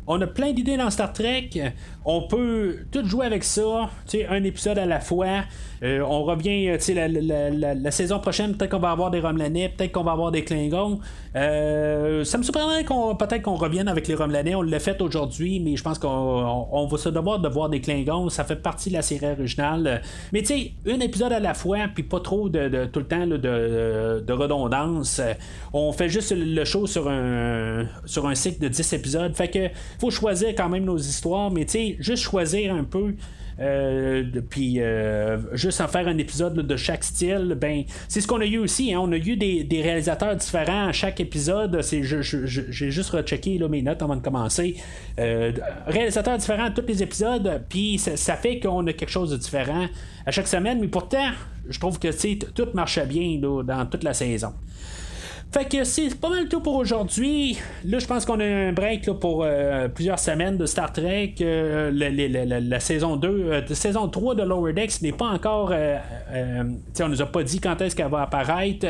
on a plein d'idées dans Star Trek. On peut tout jouer avec ça, un épisode à la fois. Euh, on revient, euh, la, la, la, saison prochaine, peut-être qu'on va avoir des Romelanais, peut-être qu'on va avoir des Klingons. Euh, ça me surprendrait qu'on peut-être qu'on revienne avec les Romelanais. On l'a fait aujourd'hui, mais je pense qu'on va se devoir de voir des Klingons. Ça fait partie de la série originale. Mais tu sais, un épisode à la fois, puis pas trop de, tout le temps de, de, redondance. On fait juste le show sur un sur un cycle de 10 épisodes. Fait que faut choisir quand même nos histoires, mais tu sais, juste choisir un peu. Euh, puis euh, juste en faire un épisode de chaque style, ben c'est ce qu'on a eu aussi. Hein. On a eu des, réalisateurs différents à chaque épisode. C'est, j'ai juste rechecké là, mes notes avant de commencer. Euh, réalisateurs différents à tous les épisodes, puis ça, fait qu'on a quelque chose de différent à chaque semaine. Mais pourtant, je trouve que tout marchait bien dans toute la saison. Fait que c'est pas mal tout pour aujourd'hui. Là, je pense qu'on a un break pour euh, plusieurs semaines de Star Trek. Euh, la, saison 2, euh, saison 3 de Lower Decks n'est pas encore. on nous a pas dit quand est-ce qu'elle va apparaître.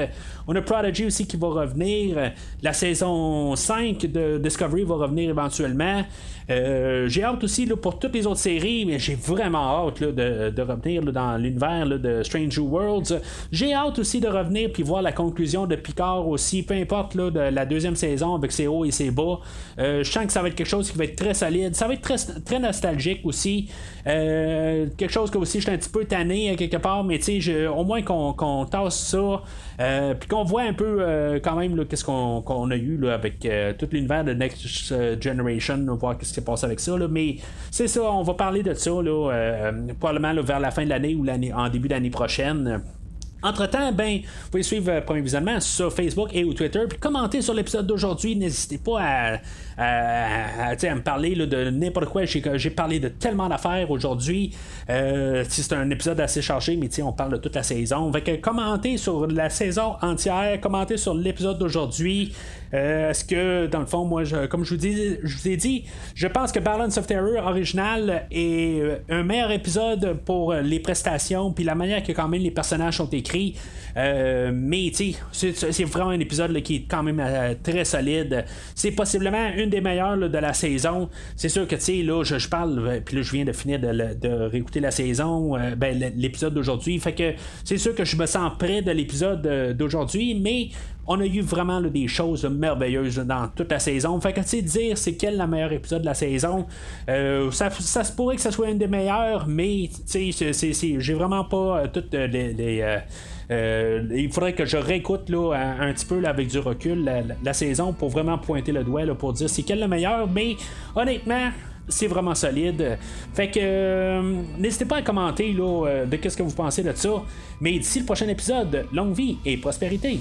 On a Prodigy aussi qui va revenir. La saison 5 de Discovery va revenir éventuellement. J'ai hâte aussi là, pour toutes les autres séries, mais j'ai vraiment hâte de, de, revenir dans l'univers de Strange Worlds. J'ai hâte aussi de revenir puis voir la conclusion de Picard aussi peu importe là, de la deuxième saison avec ses hauts et ses bas. Euh, je sens que ça va être quelque chose qui va être très solide. Ça va être très, très nostalgique aussi. Euh, quelque chose que aussi je suis un petit peu tanné quelque part, mais au moins qu'on tasse ça. Euh, puis qu'on voit un peu quand même qu'est-ce qu'on a eu là, avec tout l'univers de Next Generation, voir ce qui s'est passé avec ça. Mais c'est ça, on va parler de ça là, probablement vers la fin de l'année ou en début d'année prochaine. Entre-temps, ben, vous pouvez suivre Premier Visionnement sur Facebook et ou Twitter, puis commenter sur l'épisode d'aujourd'hui. N'hésitez pas à, à, me parler de n'importe quoi. J'ai parlé de tellement d'affaires aujourd'hui. Euh, c'est un épisode assez chargé, mais on parle de toute la saison. Fait que commentez sur la saison entière, commentez sur l'épisode d'aujourd'hui. Euh, est-ce que, dans le fond, moi, comme je vous, dis, je vous ai dit, je pense que Balance of Terror original est euh, un meilleur épisode pour les prestations, puis la manière que quand même les personnages sont écrits. Euh, mais c'est vraiment un épisode qui est quand même très solide. C'est possiblement une des meilleures de la saison. C'est sûr que tu sais, là, je, parle, puis là, je viens de finir de, réécouter la saison, ben, l'épisode d'aujourd'hui. Fait que c'est sûr que je me sens près de l'épisode d'aujourd'hui, mais on a eu vraiment des choses merveilleuses dans toute la saison. Fait que, tu sais, dire c'est quel le meilleur épisode de la saison, euh, ça, se pourrait que ça soit un des meilleurs, mais, tu sais, j'ai vraiment pas euh, toutes les. Euh, il faudrait que je réécoute là, un, petit peu avec du recul la, saison pour vraiment pointer le doigt là, pour dire c'est quel le meilleur. Mais honnêtement, c'est vraiment solide. Fait que n'hésitez pas à commenter là, de qu'est-ce que vous pensez de ça. Mais d'ici le prochain épisode, longue vie et prospérité.